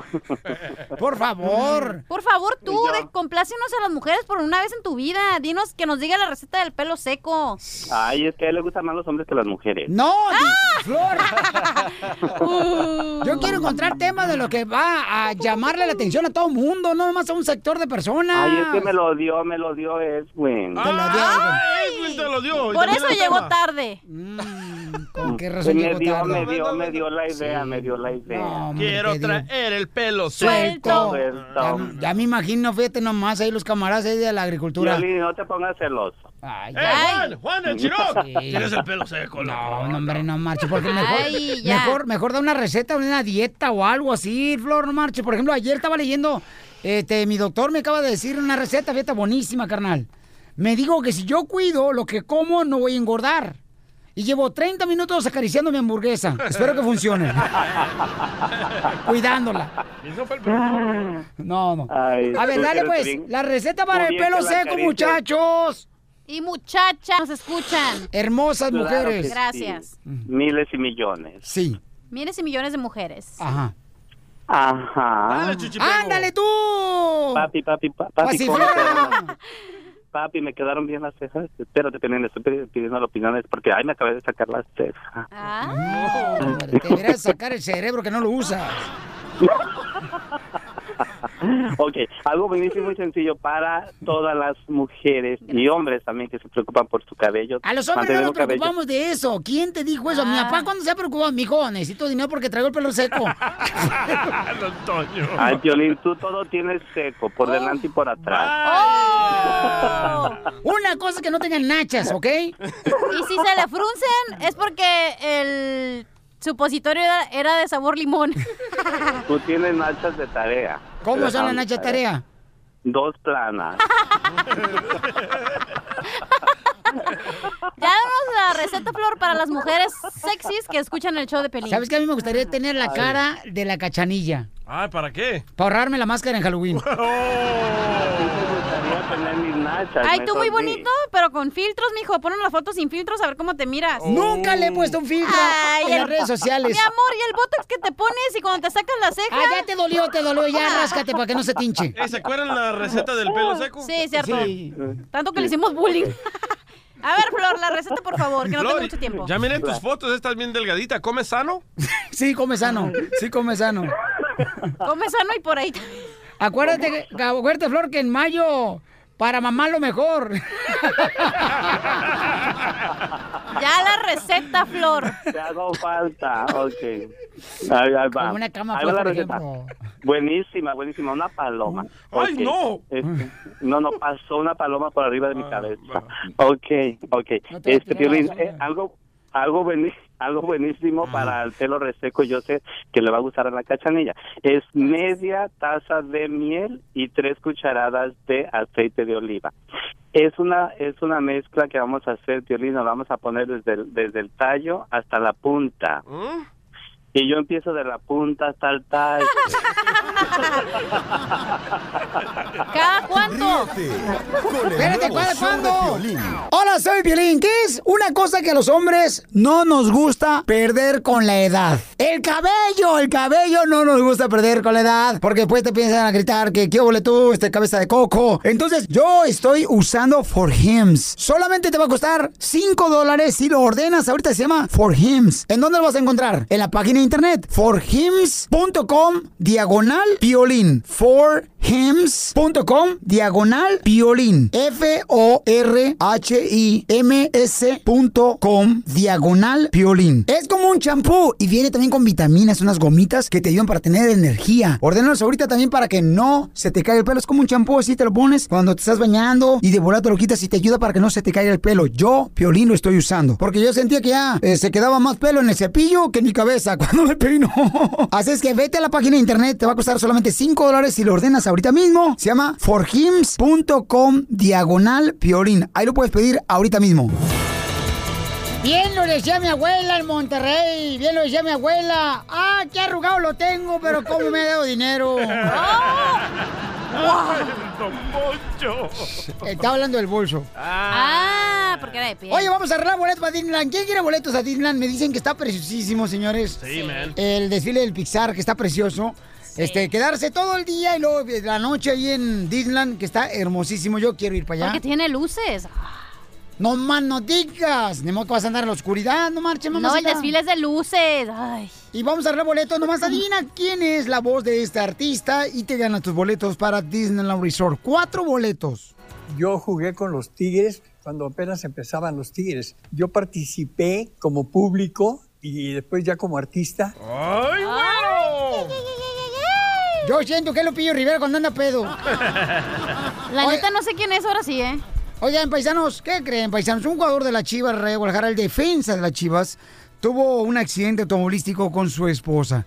S1: Por favor.
S4: Por favor, tú, de, complácenos a las mujeres por una vez en tu vida. Dinos que nos diga la receta del pelo seco.
S14: Ay, es que a él le gustan más los hombres que las mujeres.
S1: No,
S4: ¡Ah!
S1: Flor. Yo quiero encontrar temas de lo que va a llamarle la atención a todo el mundo, no nomás a un sector de personas.
S14: Ay, es que me lo dio, me lo dio Edwin.
S1: Te lo dio.
S2: Edwin te lo dio.
S4: Por eso llegó
S2: tema.
S4: tarde.
S1: ¿Con qué
S14: Sí,
S1: razón
S14: me
S1: llegó
S14: dio,
S1: tarde?
S14: me dio, me dio la idea, me dio la idea.
S2: Quiero traer el pelo
S1: Suelto.
S14: Suelto.
S1: Ya, ya me imagino, fíjate nomás ahí los camaradas ahí de la agricultura.
S14: No te pongas celoso.
S1: Ay,
S2: ¡Eh, Juan! ¡Juan, el Chiroc! Tienes el pelo seco,
S1: No, no, hombre, no marche, porque mejor,
S4: Ay, ya.
S1: mejor, mejor da una receta, una dieta o algo así, Flor, no marche. Por ejemplo, ayer estaba leyendo, este, mi doctor me acaba de decir una receta, fíjate, buenísima, carnal. Me dijo que si yo cuido lo que como, no voy a engordar. Y llevo 30 minutos acariciando mi hamburguesa. Espero que funcione. Cuidándola. No, no.
S14: Ay,
S1: A ver, dale pues, la receta para el pelo seco, muchachos.
S4: Y muchachas, nos escuchan.
S1: Hermosas
S14: Claro
S1: mujeres.
S14: sí.
S4: Gracias.
S14: Miles y millones.
S1: Sí.
S4: Miles y millones de mujeres.
S1: Ajá.
S14: Ajá.
S1: ¡Ándale tú!
S14: Papi, papi, pa- papi,
S1: Pasiflora.
S14: ¿cómo? Papi, me quedaron bien las cejas. Espérate, estoy pidi- pidiendo las opiniones porque ay, me acabé de sacar las cejas.
S4: Ah.
S1: No, te deberías sacar el cerebro que no lo usas.
S14: ok, algo buenísimo y sencillo para todas las mujeres y hombres también que se preocupan por su cabello.
S1: A los hombres no nos
S14: cabello-
S1: preocupamos de eso. ¿Quién te dijo eso?
S4: Ah.
S1: Mi papá cuando se ha preocupado, mijo, necesito dinero porque traigo el pelo seco.
S2: Toño.
S14: Ay, Violín, tú todo tienes seco, por delante y por atrás.
S4: ¡Oh!
S1: Una cosa es que no tengan nachas, ¿ok?
S4: Y si se le fruncen, es porque el supositorio era, era de sabor limón.
S14: Tú tienes nachas de tarea.
S1: ¿Cómo son las nachas de tarea?
S14: Dos planas.
S4: Ya danos la receta, Flor, para las mujeres sexys que escuchan el show de Pelín.
S1: ¿Sabes que a mí me gustaría tener la cara de la cachanilla?
S2: Ay, ¿para qué?
S1: Para ahorrarme la máscara en Halloween.
S14: Me gustaría tener mis nachas.
S4: Ay, tú muy bonito, pero con filtros, mijo. Ponen las fotos sin filtros a ver cómo te miras.
S1: Nunca le he puesto un filtro
S4: Ay,
S1: en
S4: el-
S1: las redes sociales.
S4: Mi amor, ¿y el botox que te pones y cuando te sacas la ceja?
S1: Ah, ya te dolió, te dolió. Ya ráscate para que no se tinche.
S2: Eh, ¿Se acuerdan la receta del pelo seco?
S4: Sí, cierto.
S1: Sí.
S4: Tanto que le hicimos bullying. A ver, Flor, la receta, por favor, que no tengo
S2: Flor,
S4: mucho tiempo.
S2: ya miré tus fotos, estás bien delgadita. ¿Comes sano?
S1: Sí, come sano. Sí, come sano.
S4: Come sano y por ahí.
S1: Acuérdate, acuérdate, Flor, que en mayo, para mamá lo mejor.
S4: Ya la receta, Flor.
S14: Te hago falta. Ok. Ahí, ahí va.
S1: Como una cama,
S14: Ahí va la
S1: por
S14: receta. Buenísima, buenísima. Una paloma.
S2: ¡Ay, no!
S14: Este, no, no, pasó una paloma por arriba de mi cabeza. Ok, ok.
S1: No
S14: Este, Piolín, eh, algo, algo, bueni- algo buenísimo para el pelo reseco, yo sé que le va a gustar a la cachanilla. Es media taza de miel y tres cucharadas de aceite de oliva. Es una, es una mezcla que vamos a hacer, Piolín, lo vamos a poner desde el, desde el tallo hasta la punta.
S2: ¿Mm?
S14: Y yo empiezo de la punta hasta el tallo.
S4: ¿Cada cuánto?
S1: Espérate, ¿cuál-
S6: de
S1: cuándo? Hola, soy Piolín. ¿Qué es una cosa que a los hombres no nos gusta perder con la edad? El cabello, el cabello no nos gusta perder con la edad. Porque después te piensan a gritar que qué ole tú, este cabeza de coco. Entonces, yo estoy usando For Hims. Solamente te va a costar 5 dólares si lo ordenas. Ahorita se llama For Hims. ¿En dónde lo vas a encontrar? En la página internet. forhims.com diagonal piolín. forhims.com diagonal piolín. F-O-R-H-I-M-S.com diagonal piolín. Es como un champú y viene también con vitaminas, unas gomitas que te ayudan para tener energía. Ordenalos ahorita también para que no se te caiga el pelo. Es como un champú, así te lo pones cuando te estás bañando y de volada te lo quitas y te ayuda para que no se te caiga el pelo. Yo, piolín, lo estoy usando. Porque yo sentía que ya eh, se quedaba más pelo en el cepillo que en mi cabeza cuando me peino. Así es que vete a la página de internet, te va a costar solamente 5 dólares si lo ordenas ahorita mismo. Se llama forhims.com diagonal piolín. Ahí lo puedes pedir ahorita mismo. Bien lo decía mi abuela en Monterrey, bien lo decía mi abuela. Ah, qué arrugado lo tengo, pero cómo me ha dado dinero.
S2: Poncho.
S1: Está hablando del bolso.
S4: Ah, porque era de piel.
S1: Oye, vamos a arreglar boletos para Disneyland. ¿Quién quiere boletos a Disneyland? Me dicen que está preciosísimo, señores.
S2: Sí, man.
S1: El desfile del Pixar, que está precioso. Este, quedarse todo el día y luego de la noche ahí en Disneyland, que está hermosísimo. Yo quiero ir para allá.
S4: Porque tiene luces.
S1: No más no digas. Ni modo que vas a andar en la oscuridad, no marches, mamá.
S4: No, el desfile es de luces. Ay.
S1: Y vamos a arreglar boletos. Nomás adivina quién es la voz de este artista y te ganas tus boletos para Disneyland Resort. Cuatro boletos.
S3: Yo jugué con los Tigres cuando apenas empezaban los Tigres. Yo participé como público y después ya como artista.
S2: ¡Ay,
S1: Yo siento que es Lupillo Rivera cuando anda pedo.
S4: La neta no sé quién es ahora sí, ¿eh?
S1: Oigan, paisanos, ¿qué creen, paisanos? Un jugador de las Chivas, Rayo Guadalajara, el defensa de las Chivas, tuvo un accidente automovilístico con su esposa.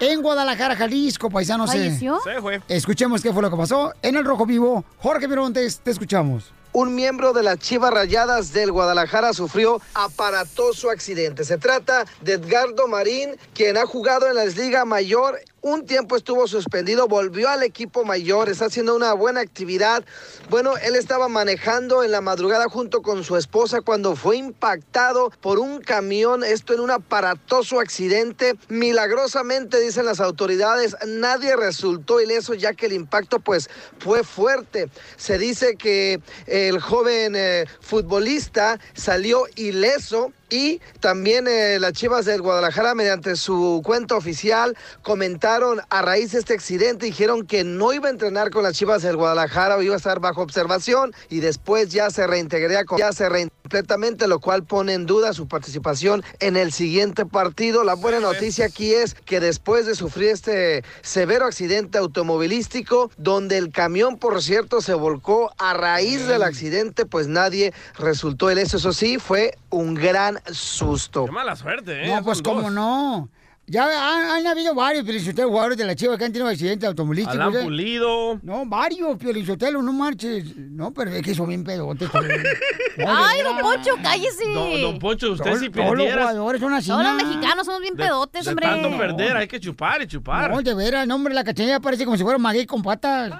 S1: En Guadalajara, Jalisco, paisanos. eh,
S4: ¿Falleció?
S2: Se fue.
S1: Escuchemos qué fue lo que pasó. En el Rojo Vivo, Jorge Mirontes, te escuchamos.
S5: un miembro de las Chivas Rayadas del Guadalajara sufrió aparatoso accidente. Se trata de Edgardo Marín, quien ha jugado en la Liga Mayor. Un tiempo estuvo suspendido, volvió al equipo mayor, está haciendo una buena actividad. Bueno, él estaba manejando en la madrugada junto con su esposa cuando fue impactado por un camión, esto en un aparatoso accidente. Milagrosamente, dicen las autoridades, nadie resultó ileso ya que el impacto pues fue fuerte. Se dice que el joven eh, futbolista salió ileso y también eh, las Chivas del Guadalajara, mediante su cuenta oficial, comentaron a raíz de este accidente, dijeron que no iba a entrenar con las Chivas del Guadalajara o iba a estar bajo observación y después ya se reintegraría con, ya se reintegraría completamente, lo cual pone en duda su participación en el siguiente partido. La buena noticia aquí es que después de sufrir este severo accidente automovilístico, donde el camión, por cierto, se volcó a raíz del accidente, pues nadie resultó ileso. Eso sí, fue un gran susto.
S2: Qué mala suerte, ¿eh?
S1: No, pues cómo
S2: dos.
S1: no. Ya han, han habido varios Piolinsotelo, jugadores de la Chiva que han tenido accidentes automovilísticos.
S2: Alan
S1: ¿eh?
S2: Pulido.
S1: No, varios Piolinsotelo, no marches. No, pero es que son bien pedotes.
S4: Ay, don Poncho, cállese.
S2: Don, don Poncho, usted
S1: Todos-
S2: si
S1: todos los jugadores son así.
S4: Todos los
S1: ¿no?
S4: mexicanos somos bien
S2: de-
S4: pedotes,
S2: de
S4: hombre.
S2: tanto perder, hay que chupar y chupar.
S1: No, de veras, no, hombre, la cachanilla parece como si fuera un maguey con patas.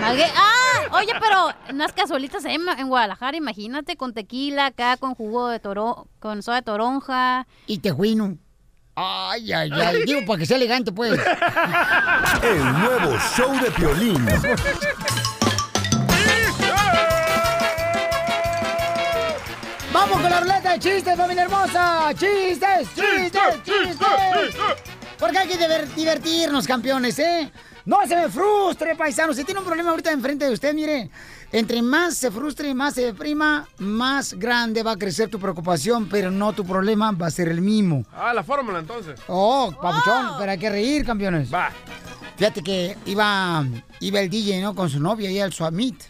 S4: Maguey- Ah, oye, pero unas cazuelitas en, en Guadalajara, imagínate, con tequila acá, con jugo de toro, con soda de toronja.
S1: Y tejuino. Ay, ay, ay. Digo, para que sea elegante, pues.
S6: El nuevo show de Piolín.
S1: ¡Vamos con la ruleta de chistes, familia hermosa! ¡Chistes, chistes, chistes! Porque hay que diver- divertirnos, campeones, ¿eh? No se me frustre, paisano. Si tiene un problema ahorita enfrente de usted, mire, entre más se frustre y más se deprima, más grande va a crecer tu preocupación, pero no tu problema va a ser el mismo.
S2: Ah, la fórmula entonces.
S1: Oh, papuchón, pero hay que reír, campeones.
S2: Va.
S1: Fíjate que iba, iba el DJ, ¿no? Con su novia ahí al Suamit.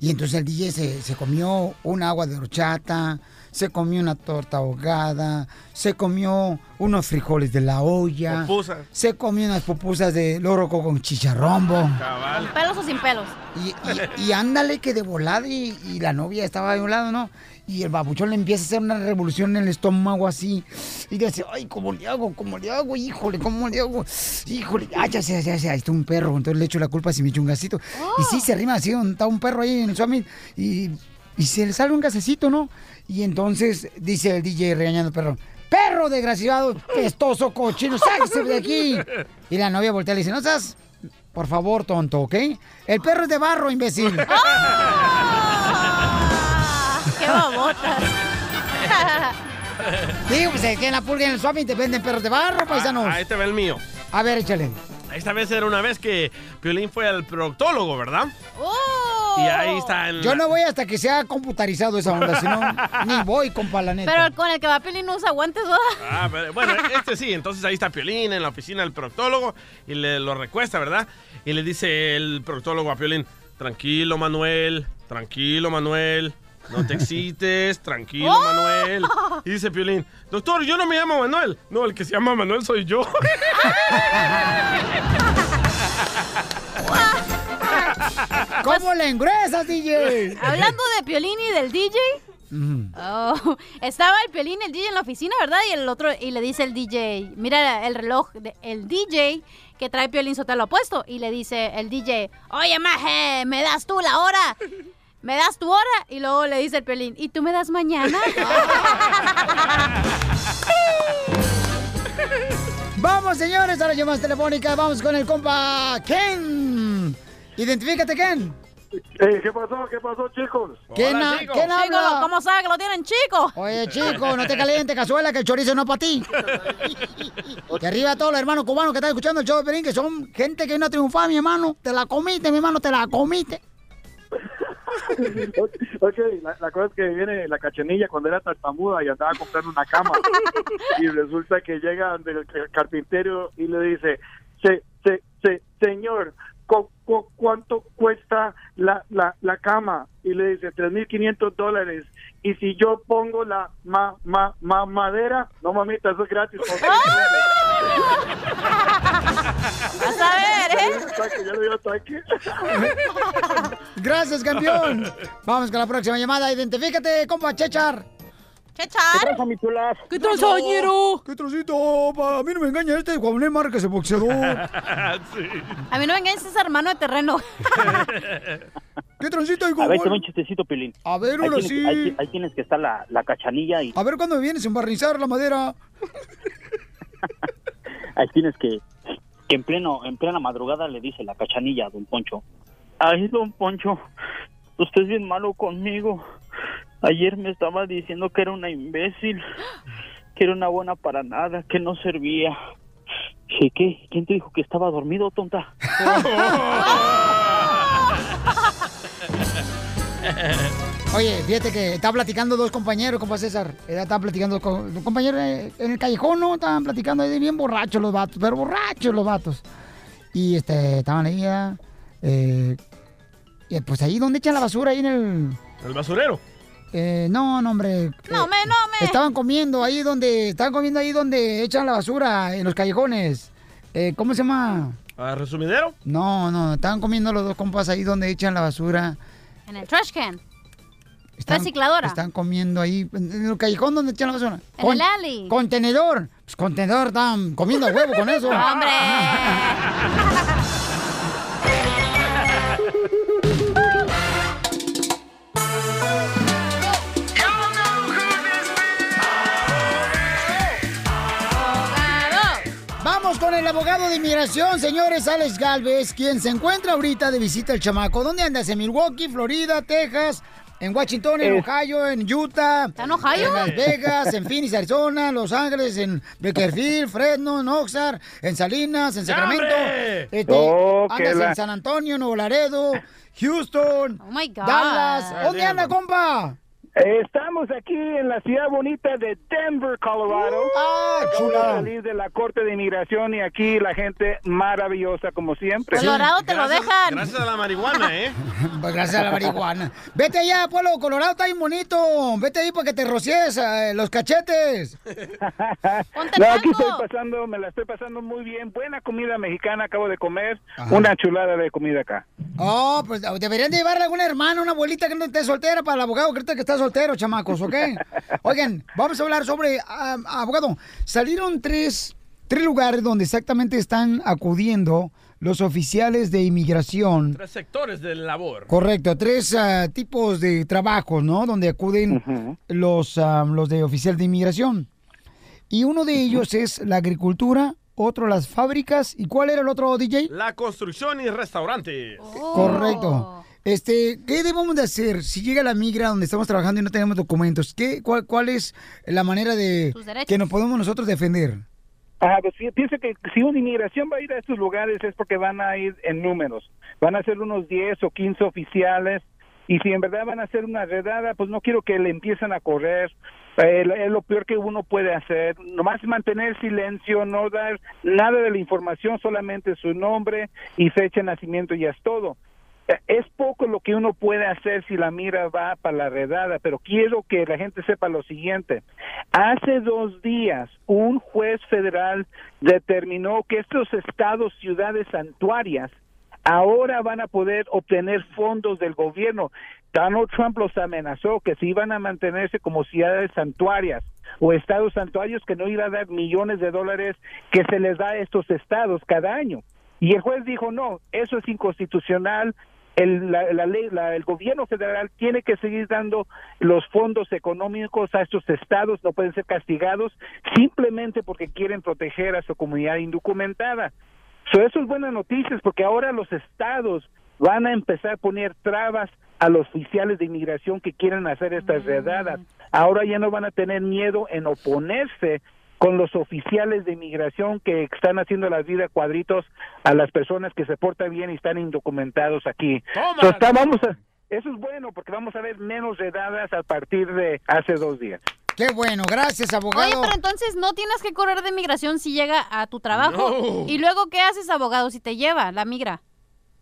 S1: Y entonces el DJ se, se comió un agua de horchata, se comió una torta ahogada, se comió unos frijoles de la olla,
S2: Pupusas.
S1: se comió unas pupusas de loroco con chicharrombo.
S2: Cabal.
S4: ¿Pelos o sin pelos?
S1: Y, y- y ándale que de volada y, y la novia estaba de un lado, ¿no? Y el babuchón le empieza a hacer una revolución en el estómago así. Y dice, ay, ¿cómo le hago? ¿Cómo le hago? Híjole, ¿cómo le hago? Híjole, ay, ya sé, ya sé, ahí está un perro. Entonces le echo la culpa si me echo un gasito. Y sí, se arrima así, donde está un perro ahí en el summit. Y, y se le sale un gasecito, ¿no? Y entonces dice el DJ regañando al perro. Perro desgraciado, pestoso, cochino, sáquese de aquí. Y la novia voltea y le dice, no seas, por favor, tonto, ¿ok? El perro es de barro, imbécil.
S4: ¡Qué babotas!
S1: Digo, pues es que en la pulga y en el suave te venden perros de barro, paisanos.
S2: Ah, ahí te ve el mío.
S1: A ver, échale.
S2: Esta vez era una vez que Piolín fue al proctólogo, ¿verdad?
S4: ¡Oh!
S2: Y ahí está.
S1: Yo no voy hasta que sea computarizado esa onda, si no, ni voy, compa, la neta.
S4: Pero con el que va Pelín no usa guantes, ¿verdad?
S2: Ah, pero, bueno, este sí, entonces ahí está Piolín en la oficina del proctólogo y le lo recuesta, ¿verdad? Y le dice el proctólogo a Piolín, tranquilo Manuel, tranquilo Manuel, no te excites, tranquilo
S4: ¡Oh!
S2: Manuel. Y dice Piolín, doctor, yo no me llamo Manuel, no, el que se llama Manuel soy yo.
S1: ¿Cómo le engruesas, DJ?
S4: Hablando de Piolín y del DJ, Oh, estaba el Pelín, el DJ en la oficina, ¿verdad? Y el otro, y le dice el DJ, mira el reloj, de- el DJ que trae Piolín Sotelo puesto. Y le dice el DJ, oye, maje, ¿me das tú la hora? ¿Me das tu hora? Y luego le dice el Piolín, ¿y tú me das mañana?
S1: Vamos, señores, a las llamadas telefónicas. Vamos con el compa Ken. Identifícate, Ken.
S15: ¿Qué pasó? ¿Qué pasó, chicos?
S1: ¿Quién, ha- ¿quién
S4: Chico,
S1: habla?
S4: ¿cómo sabe que lo tienen chico?
S1: Oye, chico, no te calientes, cazuela, que el chorizo no es para ti. Que arriba todos los hermanos cubanos que están escuchando el show de Pelín, que son gente que no triunfa, mi hermano. Te la comiste, mi hermano, te la comiste.
S15: ok, la, la cosa es que viene la cachanilla cuando era tartamuda y andaba comprando una cama. y resulta que llega del carpintero y le dice, se, se, se, señor, cu- cu- ¿cuánto cuesta la, la, la cama? Y le dice, 3.500 dólares. Y si yo pongo la ma, ma, ma- madera, no mamita, eso es gratis.
S4: Vas a ver, ¿eh?
S15: Ya le dio ataque.
S1: Gracias, campeón. Vamos con la próxima llamada. Identifícate, compa Chechar.
S4: Chechar.
S15: ¿Qué pasa, mi chulas?
S1: ¿Qué tranza, ñero? ¿Qué trocito? A mí no me engaña este Juan Márquez, el boxeador.
S4: A mí no me engañes ese hermano de terreno.
S1: ¿Qué transito, hijo?
S16: A ver, te doy un chistecito, Pelín.
S1: A ver,
S16: ahí
S1: ahora
S16: tienes,
S1: sí.
S16: Ahí, ahí tienes que estar la, la cachanilla y
S1: A ver cuándo me vienes a embarnizar la madera.
S16: ahí tienes que, que en pleno, en plena madrugada le dice la cachanilla a don Poncho. Ay, don Poncho, usted es bien malo conmigo. Ayer me estaba diciendo que era una imbécil, que era una buena para nada, que no servía. Dije, ¿qué? ¿Quién te dijo que estaba dormido, tonta?
S1: Oye, fíjate que estaban platicando dos compañeros, compa César. Eh, Estaban platicando con un compañero eh, en el callejón, ¿no? Estaban platicando ahí bien borrachos los vatos, pero borrachos los vatos. Y este, estaban ahí, ya, eh, y, pues ahí donde echan la basura, ahí en el...
S2: El basurero.
S1: eh, no, no, hombre.
S4: No, me, no, me.
S1: Estaban comiendo ahí donde, estaban comiendo ahí donde echan la basura, en los callejones. Eh, ¿Cómo se llama?
S2: ¿A resumidero?
S1: No, no, estaban comiendo los dos compas ahí donde echan la basura.
S4: En el trash can.
S1: Están,
S4: Recicladora.
S1: Están comiendo ahí, en el callejón donde echan la basura.
S4: En el alley.
S1: Contenedor. Pues contenedor, están comiendo huevo con eso.
S4: ¡Hombre!
S1: Vamos con el abogado de inmigración, señores, Alex Galvez, quien se encuentra ahorita de visita al chamaco. ¿Dónde andas? ¿En Milwaukee, Florida, Texas? ¿En Washington, en
S4: Eh.
S1: Ohio, en Utah?
S4: en Ohio?
S1: En Las Vegas, en Phoenix, Arizona, Los Ángeles, en Bakersfield, Fresno, en Oxnard, en Salinas, en
S15: ¡Ya,
S1: Sacramento. Este,
S15: Oh,
S1: andas
S15: la-
S1: en San Antonio, Nuevo Laredo, Houston,
S4: Oh my God.
S1: Dallas. ¿Dónde anda, compa?
S15: Estamos aquí en la ciudad bonita de Denver, Colorado.
S1: Ah,
S15: Acabo de
S1: chulada.
S15: salir de la Corte de Inmigración y aquí la gente maravillosa como siempre.
S4: Colorado te lo dejan.
S2: Gracias a la marihuana, ¿eh?
S1: Pues gracias a la marihuana. Vete allá, pueblo Colorado, está bien bonito. Vete ahí para que te rocies eh, los cachetes.
S15: No, aquí estoy pasando, me la estoy pasando muy bien. Buena comida mexicana, acabo de comer. Una chulada de comida acá.
S1: Oh, pues deberían de llevarle a alguna hermana, una abuelita que no esté soltera para el abogado que ahorita que está soltero, chamacos, ¿ok? Oigan, vamos a hablar sobre, ah, abogado, salieron tres, tres lugares donde exactamente están acudiendo los oficiales de inmigración.
S2: Tres sectores de labor.
S1: Correcto, tres ah, tipos de trabajos, ¿no? Donde acuden los, ah, los de oficial de inmigración. Y uno de ellos es la agricultura, otro las fábricas. ¿Y cuál era el otro, DJ?
S2: La construcción y restaurantes.
S1: Correcto. Este, ¿qué debemos de hacer si llega la migra donde estamos trabajando y no tenemos documentos? ¿Qué, cuál, cuál es la manera de que nos podemos nosotros defender?
S15: Ajá, pues sí, pienso que si una inmigración va a ir a estos lugares es porque van a ir en números. Van a ser unos 10 o 15 oficiales y si en verdad van a hacer una redada, pues no quiero que le empiecen a correr. Eh, es lo peor que uno puede hacer. Nomás mantener silencio, no dar nada de la información, solamente su nombre y fecha de nacimiento y es todo. Es poco lo que uno puede hacer si la mira va para la redada, pero quiero que la gente sepa lo siguiente. Hace dos días, un juez federal determinó que estos estados, ciudades santuarias, ahora van a poder obtener fondos del gobierno. Donald Trump los amenazó que se iban a mantenerse como ciudades santuarias o estados santuarios que no iba a dar millones de dólares que se les da a estos estados cada año. Y el juez dijo, no, eso es inconstitucional, el, la, la ley, la- el gobierno federal tiene que seguir dando los fondos económicos a estos estados, no pueden ser castigados simplemente porque quieren proteger a su comunidad indocumentada. So, eso es buenas noticias porque ahora los estados van a empezar a poner trabas a los oficiales de inmigración que quieren hacer estas redadas. Ahora ya no van a tener miedo en oponerse con los oficiales de inmigración que están haciendo la vida cuadritos a las personas que se portan bien y están indocumentados aquí. So, está- vamos a, eso es bueno porque vamos a ver menos redadas a partir de hace dos días.
S1: Qué bueno, gracias, abogado.
S4: Oye, pero entonces no tienes que correr de migración si llega a tu trabajo.
S15: No.
S4: ¿Y luego qué haces, abogado, si te lleva la migra?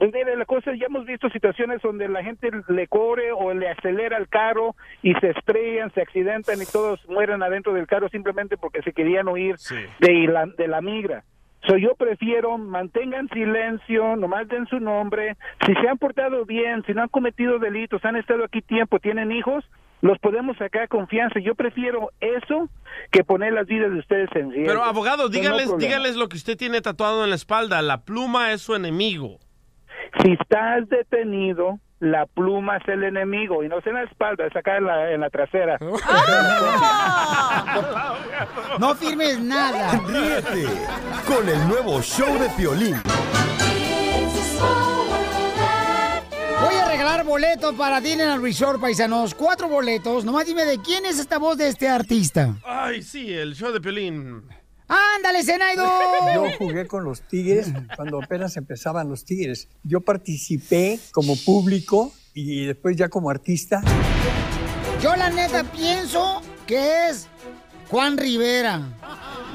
S15: Pues mire, la cosa, ya hemos visto situaciones donde la gente le corre o le acelera el carro y se estrellan, se accidentan y todos mueren adentro del carro simplemente porque se querían huir de, la, de la migra. So, yo prefiero mantengan silencio, nomás den su nombre. Si se han portado bien, si no han cometido delitos, han estado aquí tiempo, tienen hijos, los podemos sacar confianza. Yo prefiero eso que poner las vidas de ustedes en riesgo.
S2: Pero abogado,
S15: no
S2: dígales, dígales lo que usted tiene tatuado en la espalda. La pluma es su enemigo.
S15: Si estás detenido, la pluma es el enemigo y no es en la espalda, es acá en la, en la trasera.
S1: No firmes nada.
S6: Ríete con el nuevo show de Piolín.
S1: Voy a regalar boletos para Disneyland Resort, paisanos. Cuatro boletos. Nomás dime de quién es esta voz de este artista.
S2: Ay, sí, el show de Piolín.
S1: ¡Ándale, Zenaido!
S3: Yo jugué con los Tigres cuando apenas empezaban los Tigres. Yo participé como público y después ya como artista.
S1: Yo la neta pienso que es Juan Rivera.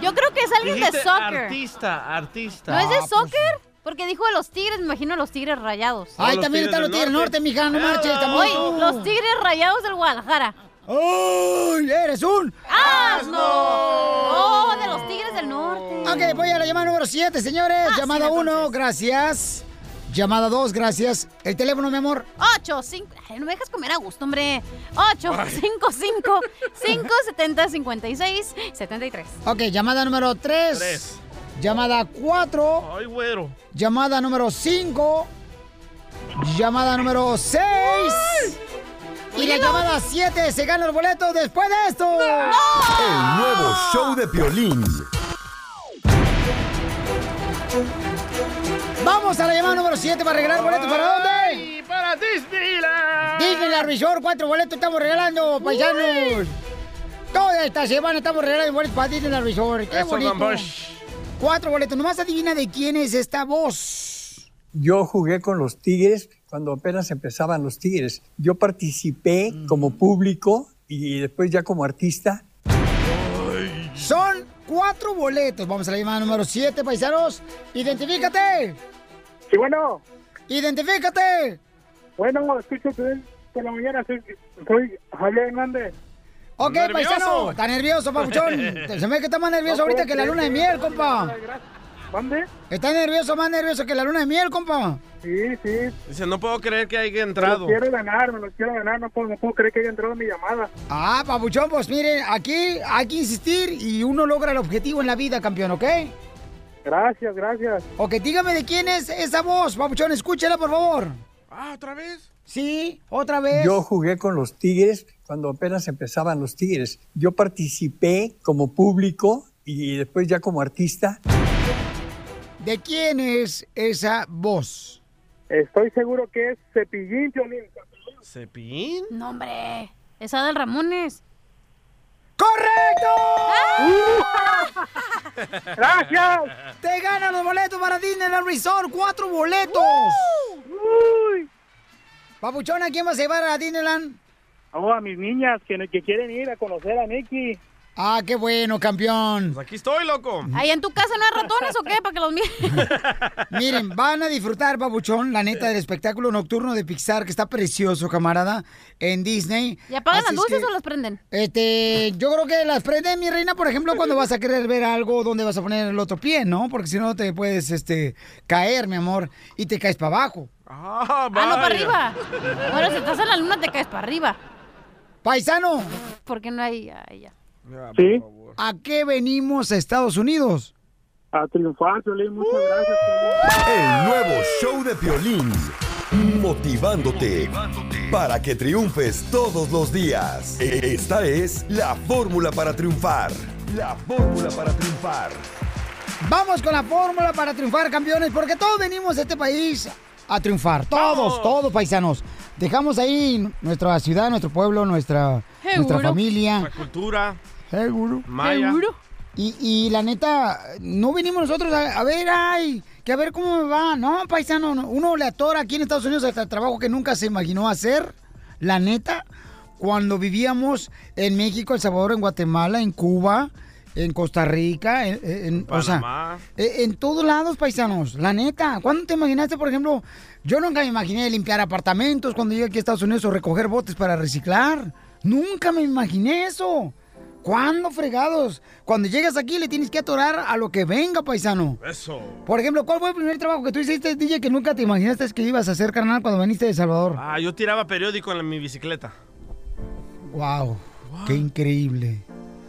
S4: Yo creo que es alguien de soccer.
S2: Artista, artista.
S4: ¿No es de
S1: Ah, pues
S4: soccer? Porque dijo de los tigres, me imagino los tigres rayados.
S1: Ay, los también están los Tigres Norte, Norte, mija, no marches, también
S4: Oye,
S1: tú.
S4: los tigres rayados del Guadalajara.
S1: ¡Uy! ¡Eres un
S4: ¡Asno!
S1: Ok, voy a la llamada número 7, señores. Llamada 1, gracias. Llamada 2, gracias. El teléfono, mi amor.
S4: 8, 5. Ay, no me dejas comer a gusto, hombre. 8, 5, 5, 5, 70, 56, 73.
S1: Ok, llamada número 3.
S2: Tres.
S1: Llamada 4.
S2: Ay, güero.
S1: Llamada número 5. Llamada número 6. Y la llamada 7 se gana el boleto después de esto.
S6: El nuevo show de Piolín.
S1: Vamos a la llamada número 7 para regalar boletos. ¿Para dónde?
S2: Para Disneyland.
S1: Disneyland Resort, cuatro boletos estamos regalando, paisanos. Toda esta semana estamos regalando boletos para Disneyland Resort. Qué
S2: Eso,
S1: bonito. Cuatro boletos. Nomás adivina de quién es esta voz.
S3: Yo jugué con los Tigres cuando apenas empezaban los Tigres. Yo participé como público y después ya como artista.
S1: Son cuatro boletos. Vamos a la llamada número 7, paisanos. Identifícate.
S17: Sí, bueno.
S1: Identifícate.
S17: Bueno, escucho que por la mañana soy, soy Javier Hernández.
S1: Ok,
S17: Nervioso.
S1: paisano. Está nervioso, papuchón. Se me ve que está más nervioso
S17: No
S1: ahorita que la luna de miel, compa.
S17: ¿Dónde?
S1: Está nervioso, más nervioso que la luna de miel, compa.
S17: Sí, sí.
S2: Dice, no puedo creer que haya
S17: Me lo
S2: entrado.
S17: quiero ganar, me lo quiero ganar. No puedo, no puedo creer que haya entrado mi llamada.
S1: Ah, papuchón, pues miren, aquí hay que insistir y uno logra el objetivo en la vida, campeón, ¿ok?
S17: Gracias, gracias.
S1: Ok, dígame de quién es esa voz, papuchón, escúchela, por favor.
S2: Ah, ¿otra vez?
S1: Sí, otra vez.
S3: Yo jugué con los Tigres cuando apenas empezaban los Tigres. Yo participé como público y después ya como artista.
S1: ¿De quién es esa voz?
S17: Estoy seguro que es Cepillín, Piolín.
S2: ¿Cepillín?
S4: No, hombre. Esa del Ramones.
S17: ¡Gracias!
S1: Te ganan los boletos para Disneyland Resort, cuatro boletos. Papuchón, ¿a quién vas a llevar a Disneyland?
S17: Oh, a mis niñas que, que quieren ir a conocer a Mickey.
S1: Ah, qué bueno, campeón.
S2: Pues aquí estoy, loco.
S4: ¿Ahí en tu casa no hay ratones o qué? Para que los miren.
S1: Miren, van a disfrutar, babuchón, la neta, del espectáculo nocturno de Pixar, que está precioso, camarada, en Disney.
S4: ¿Y apagan
S1: Así
S4: las
S1: es
S4: luces
S1: que,
S4: o las prenden?
S1: Este, yo creo que las prenden, mi reina, por ejemplo, cuando vas a querer ver algo donde vas a poner el otro pie, ¿no? Porque si no te puedes, este, caer, mi amor, y te caes para abajo.
S2: Ah,
S4: Ah, no, para arriba. Bueno, si estás en la luna te caes para arriba.
S1: Paisano.
S4: Porque no hay... ay, ya.
S17: Sí.
S1: ¿A qué venimos a Estados Unidos?
S17: A triunfar, Piolín, muchas gracias.
S6: El nuevo show de Piolín. Motivándote para que triunfes todos los días. Esta es la fórmula para triunfar. La fórmula para triunfar.
S1: Vamos con la fórmula para triunfar, campeones, porque todos venimos a este país a triunfar. Todos, todos paisanos. Dejamos ahí nuestra ciudad, nuestro pueblo, nuestra, nuestra familia.
S2: La cultura.
S1: Seguro.
S2: Maya.
S1: Y, y la neta, no vinimos nosotros a, a ver, ay, que a ver cómo me va. No, paisano, no, uno le atora aquí en Estados Unidos hasta el trabajo que nunca se imaginó hacer. La neta, cuando vivíamos en México, El Salvador, en Guatemala, en Cuba, en Costa Rica, en, en- o sea,
S2: Panamá.
S1: eh, en todos lados, paisanos, la neta. ¿Cuándo te imaginaste, por ejemplo, yo nunca me imaginé limpiar apartamentos cuando llegué aquí a Estados Unidos o recoger botes para reciclar? Nunca me imaginé eso. ¿Cuándo, fregados? Cuando llegas aquí le tienes que atorar a lo que venga, paisano.
S2: Eso.
S1: Por ejemplo, ¿cuál fue el primer trabajo que tú hiciste, DJ, que nunca te imaginaste que ibas a hacer, carnal, cuando viniste de Salvador?
S2: Ah, yo tiraba periódico en la- mi bicicleta.
S1: Wow, qué increíble.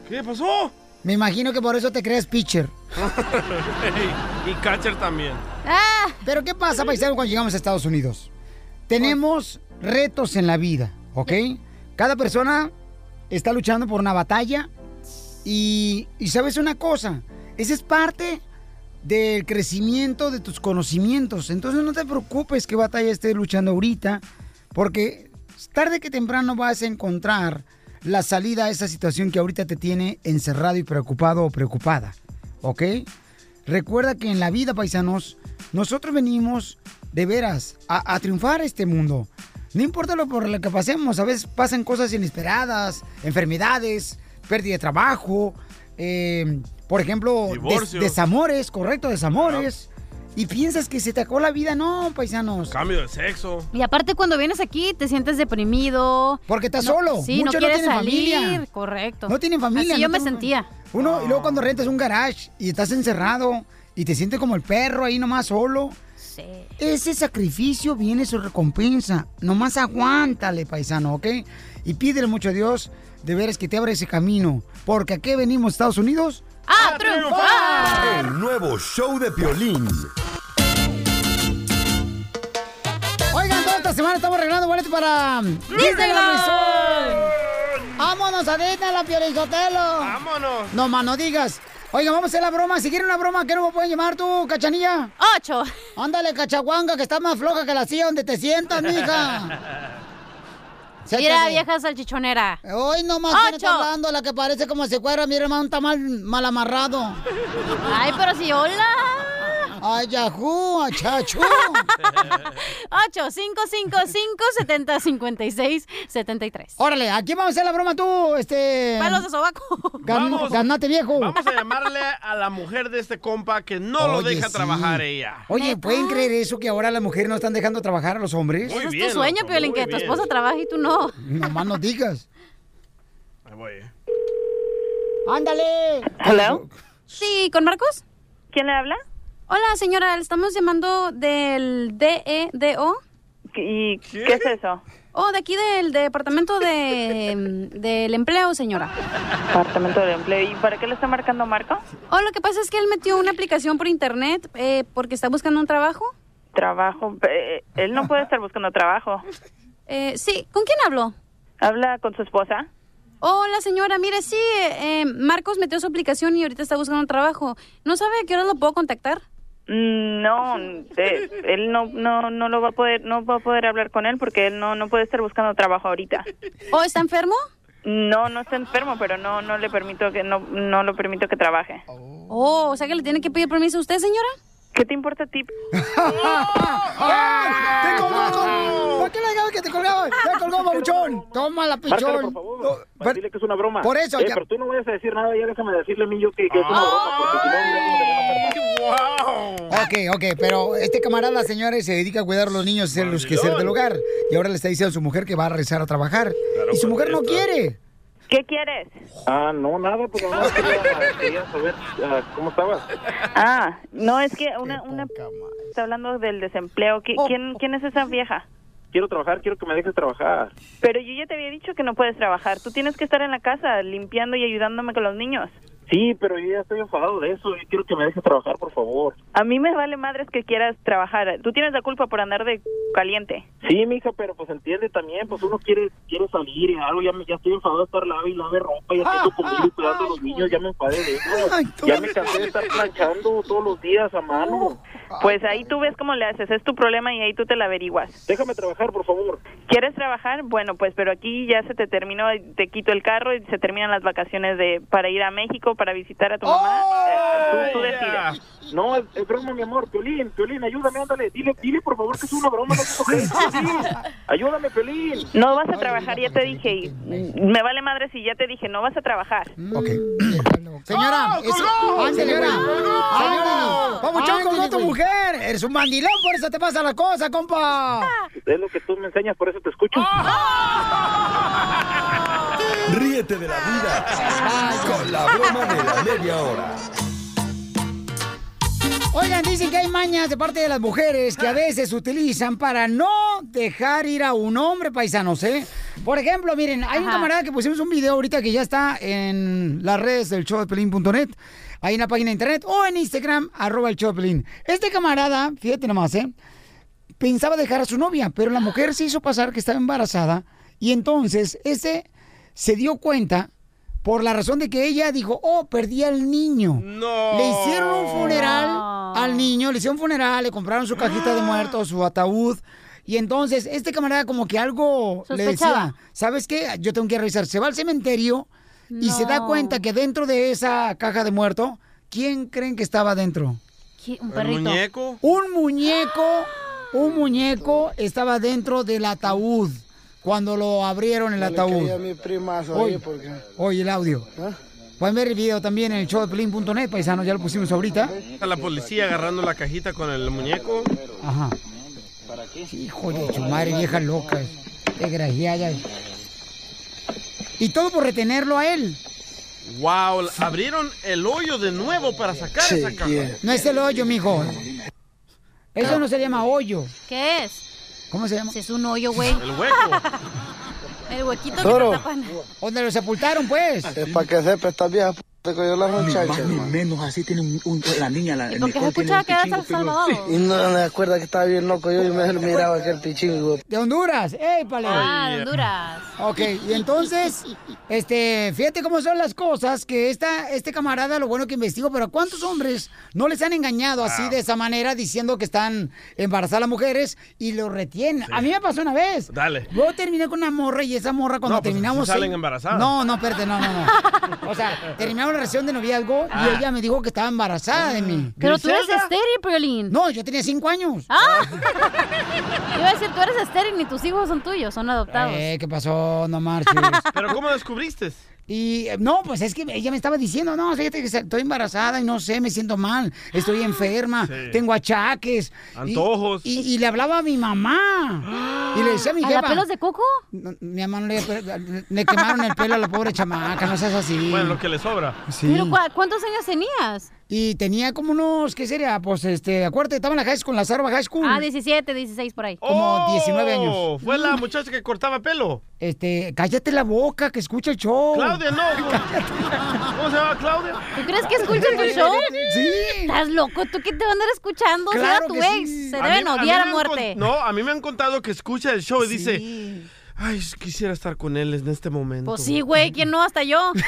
S2: ¿Qué pasó?
S1: Me imagino que por eso te crees pitcher.
S2: y catcher también.
S1: Pero ¿qué pasa, paisano, cuando llegamos a Estados Unidos? Tenemos retos en la vida, ¿ok? Cada persona está luchando por una batalla y, y sabes una cosa, esa es parte del crecimiento de tus conocimientos. Entonces no te preocupes qué batalla estés luchando ahorita, porque tarde que temprano vas a encontrar la salida a esa situación que ahorita te tiene encerrado y preocupado o preocupada, ¿ok? Recuerda que en la vida, paisanos, nosotros venimos de veras a, a triunfar este mundo. No importa lo por lo que pasemos, a veces pasan cosas inesperadas, enfermedades, pérdida de trabajo, eh, por ejemplo, des- desamores, correcto, desamores. Y piensas que se te acabó la vida, no, paisanos.
S2: Cambio de sexo.
S4: Y aparte cuando vienes aquí te sientes deprimido.
S1: Porque estás
S4: No-
S1: solo.
S4: Sí,
S1: Muchos no
S4: no quieres
S1: tienen
S4: salir.
S1: familia.
S4: Correcto.
S1: No tienen familia.
S4: Así yo me sentía.
S1: Uno, y luego cuando rentas un garage y estás encerrado y te sientes como el perro ahí nomás solo. Ese sacrificio viene su recompensa. Nomás aguántale, paisano, ¿ok? Y pídele mucho a Dios de veras que te abra ese camino. Porque aquí venimos, Estados Unidos.
S4: ¡A triunfar!
S6: El nuevo show de Piolín.
S1: Oigan, toda esta semana estamos regalando boletos para Disneyland Resort. ¡Vámonos a Disneyland, Piolizotelo!
S2: ¡Vámonos!
S1: No, más no digas. Oigan, vamos a hacer la broma. Si quieren una broma, ¿qué no pueden llamar tú, cachanilla?
S4: Ocho.
S1: Ándale, cachaguanga, que está más floja que la silla donde te sientas, mija.
S4: Mira, vieja salchichonera.
S1: Hoy nomás quién está hablando, la que parece como si fuera mi hermano, un tamal mal amarrado.
S4: Ay, pero si hola.
S1: Ay, Yahoo, achachú.
S4: 8 5 5 5 70 56 73.
S1: Órale, aquí vamos a hacer la broma tú, este...
S4: Palos de sobaco.
S1: Gan-
S2: Vamos.
S1: ganate, viejo.
S2: Vamos a llamarle a la mujer de este compa que no lo deja
S1: sí.
S2: trabajar ella.
S1: Oye, ¿pueden creer eso que ahora las mujeres no están dejando trabajar a los hombres?
S4: Ese es tu sueño, Piolín, que tu esposa trabaje y tú no.
S1: Nomás no digas.
S2: Ahí voy. eh.
S1: ¡Ándale!
S4: ¿Hello? Sí, ¿con Marcos? ¿Quién le habla? Hola, señora, le estamos llamando del DEDO. ¿Y qué, es eso? Oh, de aquí del Departamento de, del Empleo, señora.
S18: Departamento de Empleo. ¿Y para qué le está marcando Marco?
S4: Oh, lo que pasa es que él metió una aplicación por internet eh, porque está buscando un trabajo.
S18: Trabajo. Eh, él no puede estar buscando trabajo.
S4: Eh, sí, ¿con quién hablo?
S18: ¿Habla con su esposa?
S4: Hola, señora, mire, sí, eh, Marcos metió su aplicación y ahorita está buscando un trabajo. ¿No sabe a qué hora lo puedo contactar?
S18: No, eh, él no, no, no lo va a poder, no va a poder hablar con él porque él no, no puede estar buscando trabajo ahorita.
S4: ¿O está enfermo?
S18: No, no está enfermo, pero no, no le permito que, no, no lo permito que trabaje.
S4: Oh, o sea que le tiene que pedir permiso a usted, señora.
S18: ¿Qué te importa a ti?
S1: ¡Ay! ¡Te colgó! ¿Por qué le digamos que te colgaba? ¡Ya colgó, babuchón! ¡Toma la pichón!
S17: por favor. Dile que es una broma.
S1: Por eso,
S17: Eh,
S1: ya-
S17: Pero tú no vayas a decir nada, ya déjame decirle a mí yo que, que es una broma, porque si no, a
S1: Ok, ok, pero este camarada, señores, se dedica a cuidar a los niños, ser los que ser del hogar. Y ahora le está diciendo a su mujer que va a regresar a trabajar. y su mujer no quiere.
S18: ¿Qué quieres?
S17: Ah, no, nada, pues nada, quería, quería saber ah, cómo estabas.
S18: Ah, no, es que una, una está hablando del desempleo. ¿Qui- ¿Quién, ¿Quién es esa vieja?
S17: Quiero trabajar, quiero que me dejes trabajar.
S18: Pero yo ya te había dicho que no puedes trabajar. Tú tienes que estar en la casa limpiando y ayudándome con los niños.
S17: Sí, pero yo ya estoy enfadado de eso y quiero que me dejes trabajar, por favor.
S18: A mí me vale madres que quieras trabajar. Tú tienes la culpa por andar de caliente.
S17: Sí, mija, pero pues entiende también, pues uno quiere quiere salir y algo, ya, me, ya estoy enfadado de estar lave y lave ropa, ya tengo conmigo y cuidando a los niños, ya me enfadé de eso. Ya me cansé de estar planchando todos los días a mano.
S18: Pues ahí tú ves cómo le haces. Es tu problema y ahí tú te la averiguas.
S17: Déjame trabajar, por favor.
S18: ¿Quieres trabajar? Bueno, pues pero aquí ya se te terminó, te quito el carro y se terminan las vacaciones de para ir a México, para visitar a tu mamá. Eh, tú, tú decides.
S17: No, es, es broma, mi amor. Piolín, Piolín, ayúdame, ándale. Dile, dile por favor que es una broma. No te. Piolín, ayúdame, Piolín.
S18: No vas a trabajar, ya te dije. y Me vale madre si ya te dije, no vas a trabajar.
S1: Ok. Señora, es- ¡Ay, señora! ¡Señora! ¡Papuchón, colgó tu mujer! ¡Eres un mandilón, por eso te pasa la cosa, compa!
S17: Es lo que tú me enseñas, por eso te escucho.
S6: Ríete de la vida con la broma de la media hora.
S1: Oigan, dicen que hay mañas de parte de las mujeres que a veces utilizan para no dejar ir a un hombre paisanos, ¿eh? Por ejemplo, miren, hay un camarada que pusimos un video ahorita que ya está en las redes del show de Pelín.net, ahí en la página de internet o en Instagram, arroba el show de Pelín. Este camarada, fíjate nomás, ¿eh? Pensaba dejar a su novia, pero la mujer se hizo pasar que estaba embarazada y entonces ese se dio cuenta por la razón de que ella dijo, oh, perdí al niño.
S2: No.
S1: Le hicieron un funeral al niño, le hicieron un funeral, le compraron su cajita de muertos, su ataúd. Y entonces, este camarada como que algo le decía, ¿sabes qué? Yo tengo que revisar. Se va al cementerio y se da cuenta que dentro de esa caja de muerto, ¿quién creen que estaba dentro?
S4: Un
S2: ¿El
S4: perrito.
S2: muñeco?
S1: Un muñeco, un muñeco estaba dentro del ataúd cuando lo abrieron el ataúd.
S19: mi primazo
S1: Oye,
S19: ahí porque...
S1: oye, el audio. Pueden ver el video también en el show de Pelín.net, paisanos, ya lo pusimos ahorita.
S2: La policía agarrando la cajita con el muñeco.
S1: Ajá. Hijo de su madre, vieja loca. Desgraciada. Y todo por retenerlo a él.
S2: Wow, abrieron el hoyo de nuevo para sacar esa caja.
S1: No es el hoyo, mijo. Eso no se llama hoyo.
S4: ¿Qué es?
S1: ¿Cómo se llama?
S4: Si es un hoyo, güey.
S2: El hueco.
S4: El huequito que
S19: Toro.
S4: te tapan.
S1: ¿Dónde lo sepultaron, pues?
S19: Es para que sepa esta vieja p que yo la muchacha.
S20: Ni menos así tiene un, un- la niña, la
S4: ¿Y por qué se escuchaba que era Salvador?
S19: Y no me acuerda que estaba bien loco yo y me miraba aquel pichingo.
S1: De Honduras. ¡Ey, pale!
S4: Ah, de Honduras.
S1: Ok, y entonces, este, fíjate cómo son las cosas, que esta, este camarada, lo bueno que investigó, pero ¿a cuántos hombres no les han engañado así de esa manera diciendo que están embarazadas las mujeres y lo retienen? A mí me pasó una vez.
S2: Dale.
S1: Yo terminé con una morra y esa morra cuando
S2: No, pues,
S1: terminamos...
S2: sí salen
S1: seis-
S2: embarazadas.
S1: No, no, espérate, no, no, no. O sea, terminamos la relación de noviazgo
S2: Ah.
S1: y ella me dijo que estaba embarazada de mí.
S4: Pero tú eres estéril, Piolín.
S1: No, yo tenía cinco años.
S4: Ah. Iba a decir, tú eres estéril ni tus hijos son tuyos, son adoptados.
S1: Eh, ¿qué pasó? No marches.
S2: Pero ¿cómo descubriste?
S1: Y eh, no, pues es que ella me estaba diciendo, no, fíjate que estoy embarazada y no sé, me siento mal, estoy enferma,
S2: Sí.
S1: tengo achaques.
S2: Antojos.
S1: Y, y le hablaba a mi mamá. Y le decía a mi
S4: ¿A
S1: jefa.
S4: pelos de coco?
S1: No, mi mamá no le, le quemaron el pelo a la pobre chamaca, no seas así.
S2: Bueno, lo que le sobra.
S1: Sí.
S4: ¿Pero cuántos años tenías?
S1: Y tenía como unos, ¿qué sería? Pues este, acuérdate, estaba en la high school, en la Zarba High School.
S4: Ah, 17, 16 por ahí.
S1: Como 19 años.
S2: Oh, Fue la muchacha que cortaba pelo.
S1: Este, cállate la boca, que escucha el show.
S2: Claudia, no. ¿Cómo se llama Claudia?
S4: ¿Tú crees que escucha tu show?
S1: Sí.
S4: ¿Estás loco? ¿Tú qué te van a andar escuchando?
S1: Claro
S4: Será tu
S1: que
S4: ex.
S1: sí.
S4: Se
S2: A
S4: deben
S2: mí- a mí
S4: odiar a
S2: me han
S4: muerte.
S2: No, a mí me han contado que escucha el show y dice, ay, quisiera estar con él en este momento.
S4: Pues sí, güey. ¿Quién no? Hasta yo.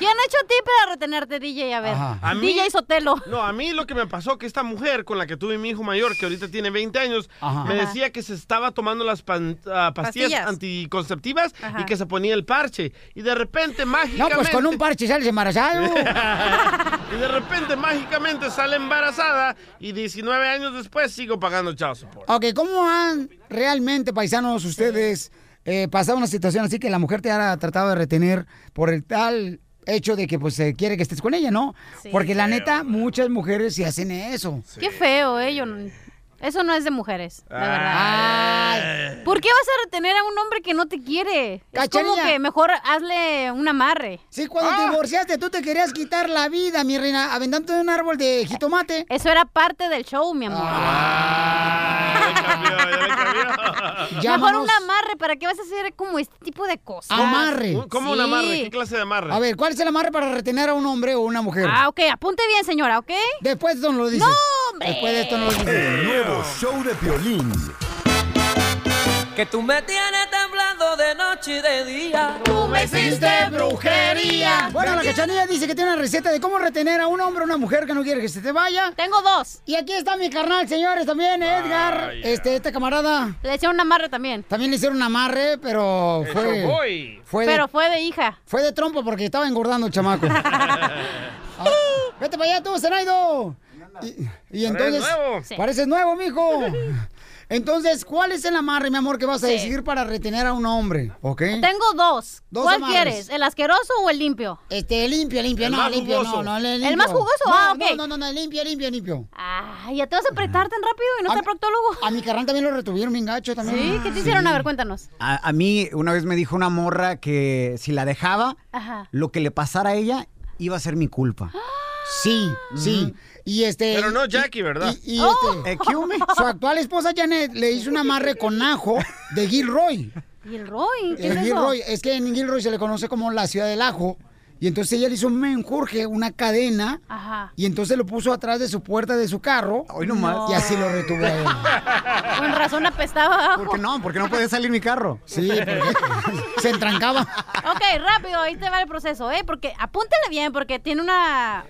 S4: ¿Quién ha hecho a ti para retenerte, DJ? A ver.
S2: A mí-
S4: DJ Sotelo.
S2: No, a mí lo que me pasó que esta mujer con la que tuve mi hijo mayor, que ahorita tiene 20 años,
S1: Ajá.
S2: me
S4: Ajá.
S2: decía que se estaba tomando las pan- ah, pastillas,
S4: Pastillas.
S2: anticonceptivas
S4: Ajá.
S2: y que se ponía el parche. Y de repente,
S1: No,
S2: mágicamente...
S1: pues con un parche sales embarazado.
S2: y de repente, mágicamente, sale embarazada y 19 años después sigo pagando support.
S1: Ok, ¿cómo han realmente, paisanos, ustedes eh, pasado una situación así que la mujer te ha tratado de retener por el tal hecho de que pues eh, quiere que estés con ella, ¿no?
S4: Sí.
S1: Porque la neta, muchas mujeres sí hacen eso.
S4: Qué feo, eh. Yo no- Eso no es de mujeres, la
S1: Ah.
S4: verdad. ¿Por qué vas a retener a un hombre que no te quiere? Es como
S1: Cachanilla.
S4: que mejor hazle un amarre.
S1: Sí, cuando te divorciaste, tú te querías quitar la vida, mi reina, aventándote de un árbol de jitomate.
S4: Eso era parte del show, mi amor. Mejor un amarre, ¿para qué vas a hacer como este tipo de cosas?
S1: Amarre.
S2: ¿Cómo un amarre? ¿Qué clase de amarre?
S1: A ver, ¿cuál es el amarre para retener a un hombre o una mujer?
S4: Ah, ok, apunte bien, señora, ¿ok?
S1: Después de esto no lo dices.
S4: ¡No, hombre!
S1: Después de esto no lo dices.
S6: El nuevo show de Piolín.
S21: Que tú me tienes noche y de día.
S1: Tú me hiciste brujería. Bueno, la cachanilla dice que tiene una receta de cómo retener a un hombre o una mujer que no quiere que se te vaya.
S4: Tengo dos.
S1: Y aquí está mi carnal, señores, también, Edgar. Este, este camarada.
S4: Le hicieron un amarre también.
S1: También le hicieron un amarre, pero
S2: El
S1: fue. de,
S4: Pero fue de hija.
S1: fue de trompo porque estaba engordando el chamaco. Ah, Vete para allá tú, Zenaido. Y, y entonces.
S2: nuevo.
S4: Sí.
S1: Pareces nuevo, mijo. Entonces, ¿cuál es el amarre, mi amor, que vas a
S4: Sí.
S1: decidir para retener a un hombre? ¿Ok?
S4: Tengo dos.
S1: Dos
S4: ¿Cuál
S1: amarres.
S4: quieres? ¿El asqueroso o el limpio?
S1: Este, limpio, limpio,
S2: El
S1: no,
S2: más
S1: limpio,
S2: jugoso.
S1: no, no, el limpio.
S4: ¿El más jugoso?
S1: No,
S4: Ah, ok.
S1: No, no, no, limpio, limpio, limpio.
S4: Ay, ¿ya te vas a apretar tan rápido y no
S1: A
S4: está proctólogo?
S1: A mi carnal también lo retuvieron bien gacho también.
S4: ¿Sí? ¿Qué te hicieron? A ver, cuéntanos.
S22: A, a mí una vez me dijo una morra que si la dejaba,
S4: Ajá.
S22: lo que le pasara a ella iba a ser mi culpa.
S1: Sí, sí. Y este.
S2: Pero no
S1: y-
S2: Jackie, ¿verdad?
S1: Y, y
S4: Oh.
S1: este. Su actual esposa Janet le hizo un amarre con ajo de Gilroy.
S4: ¿Y el Roy? ¿Qué
S1: El
S4: es eso?
S1: Gilroy, es que en Gilroy se le conoce como la ciudad del ajo. Y entonces ella le hizo un menjurje, una cadena.
S4: Ajá.
S1: Y entonces lo puso atrás de su puerta de su carro.
S22: Hoy nomás.
S1: Y así lo retuvo a él.
S4: Con razón apestaba abajo.
S22: ¿Por qué no? Porque no puede salir mi carro.
S1: Sí, porque se entrancaba.
S4: Ok, rápido, ahí te va el proceso, ¿eh? Porque apúntale bien, porque tiene una...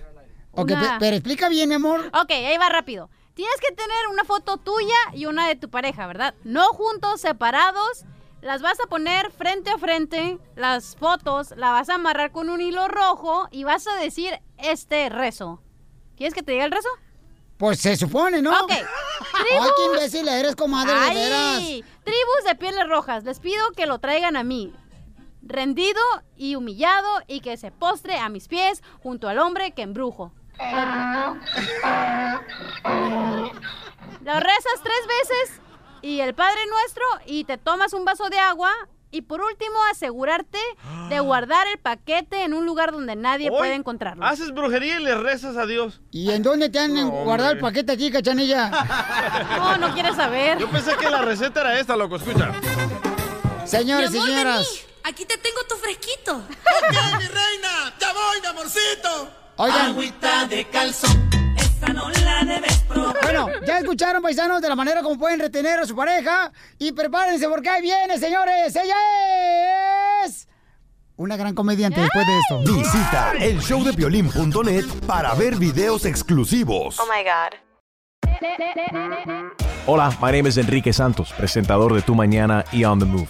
S1: Ok,
S4: una-
S1: pe- pero explica bien, mi amor.
S4: Ok, ahí va rápido. Tienes que tener una foto tuya y una de tu pareja, ¿verdad? No juntos, separados. Las vas a poner frente a frente, las fotos, la vas a amarrar con un hilo rojo y vas a decir este rezo. ¿Quieres que te diga el rezo?
S1: Pues se supone, ¿no?
S4: Ok.
S1: Ay, qué imbécil eres, comadre, de veras.
S4: Ay, tribus de pieles rojas, les pido que lo traigan a mí. Rendido y humillado y que se postre a mis pies junto al hombre que embrujo. Lo rezas tres veces y el Padre Nuestro y te tomas un vaso de agua y por último asegurarte de guardar el paquete en un lugar donde nadie
S2: Hoy
S4: puede encontrarlo.
S2: Haces brujería y le rezas a Dios.
S1: ¿Y en dónde te han
S2: No,
S1: guardado el paquete aquí, cachanilla?
S4: No, no quieres saber.
S2: Yo pensé que la receta era esta, loco. Escucha.
S1: Señores y señoras.
S21: Aquí te tengo tu fresquito.
S23: mi reina! ¡Ya voy, mi amorcito!
S1: Oigan.
S21: Agüita de calzón. Esa no la debes probar.
S1: Bueno, ya escucharon, paisanos, de la manera como pueden retener a su pareja. Y prepárense porque ahí viene, señores. Ella es una gran comediante después de esto.
S6: Visita elshowdepiolín.net para ver videos exclusivos.
S18: Oh my God.
S24: Hola, my name is Enrique Santos, presentador de Tu Mañana y On the Move.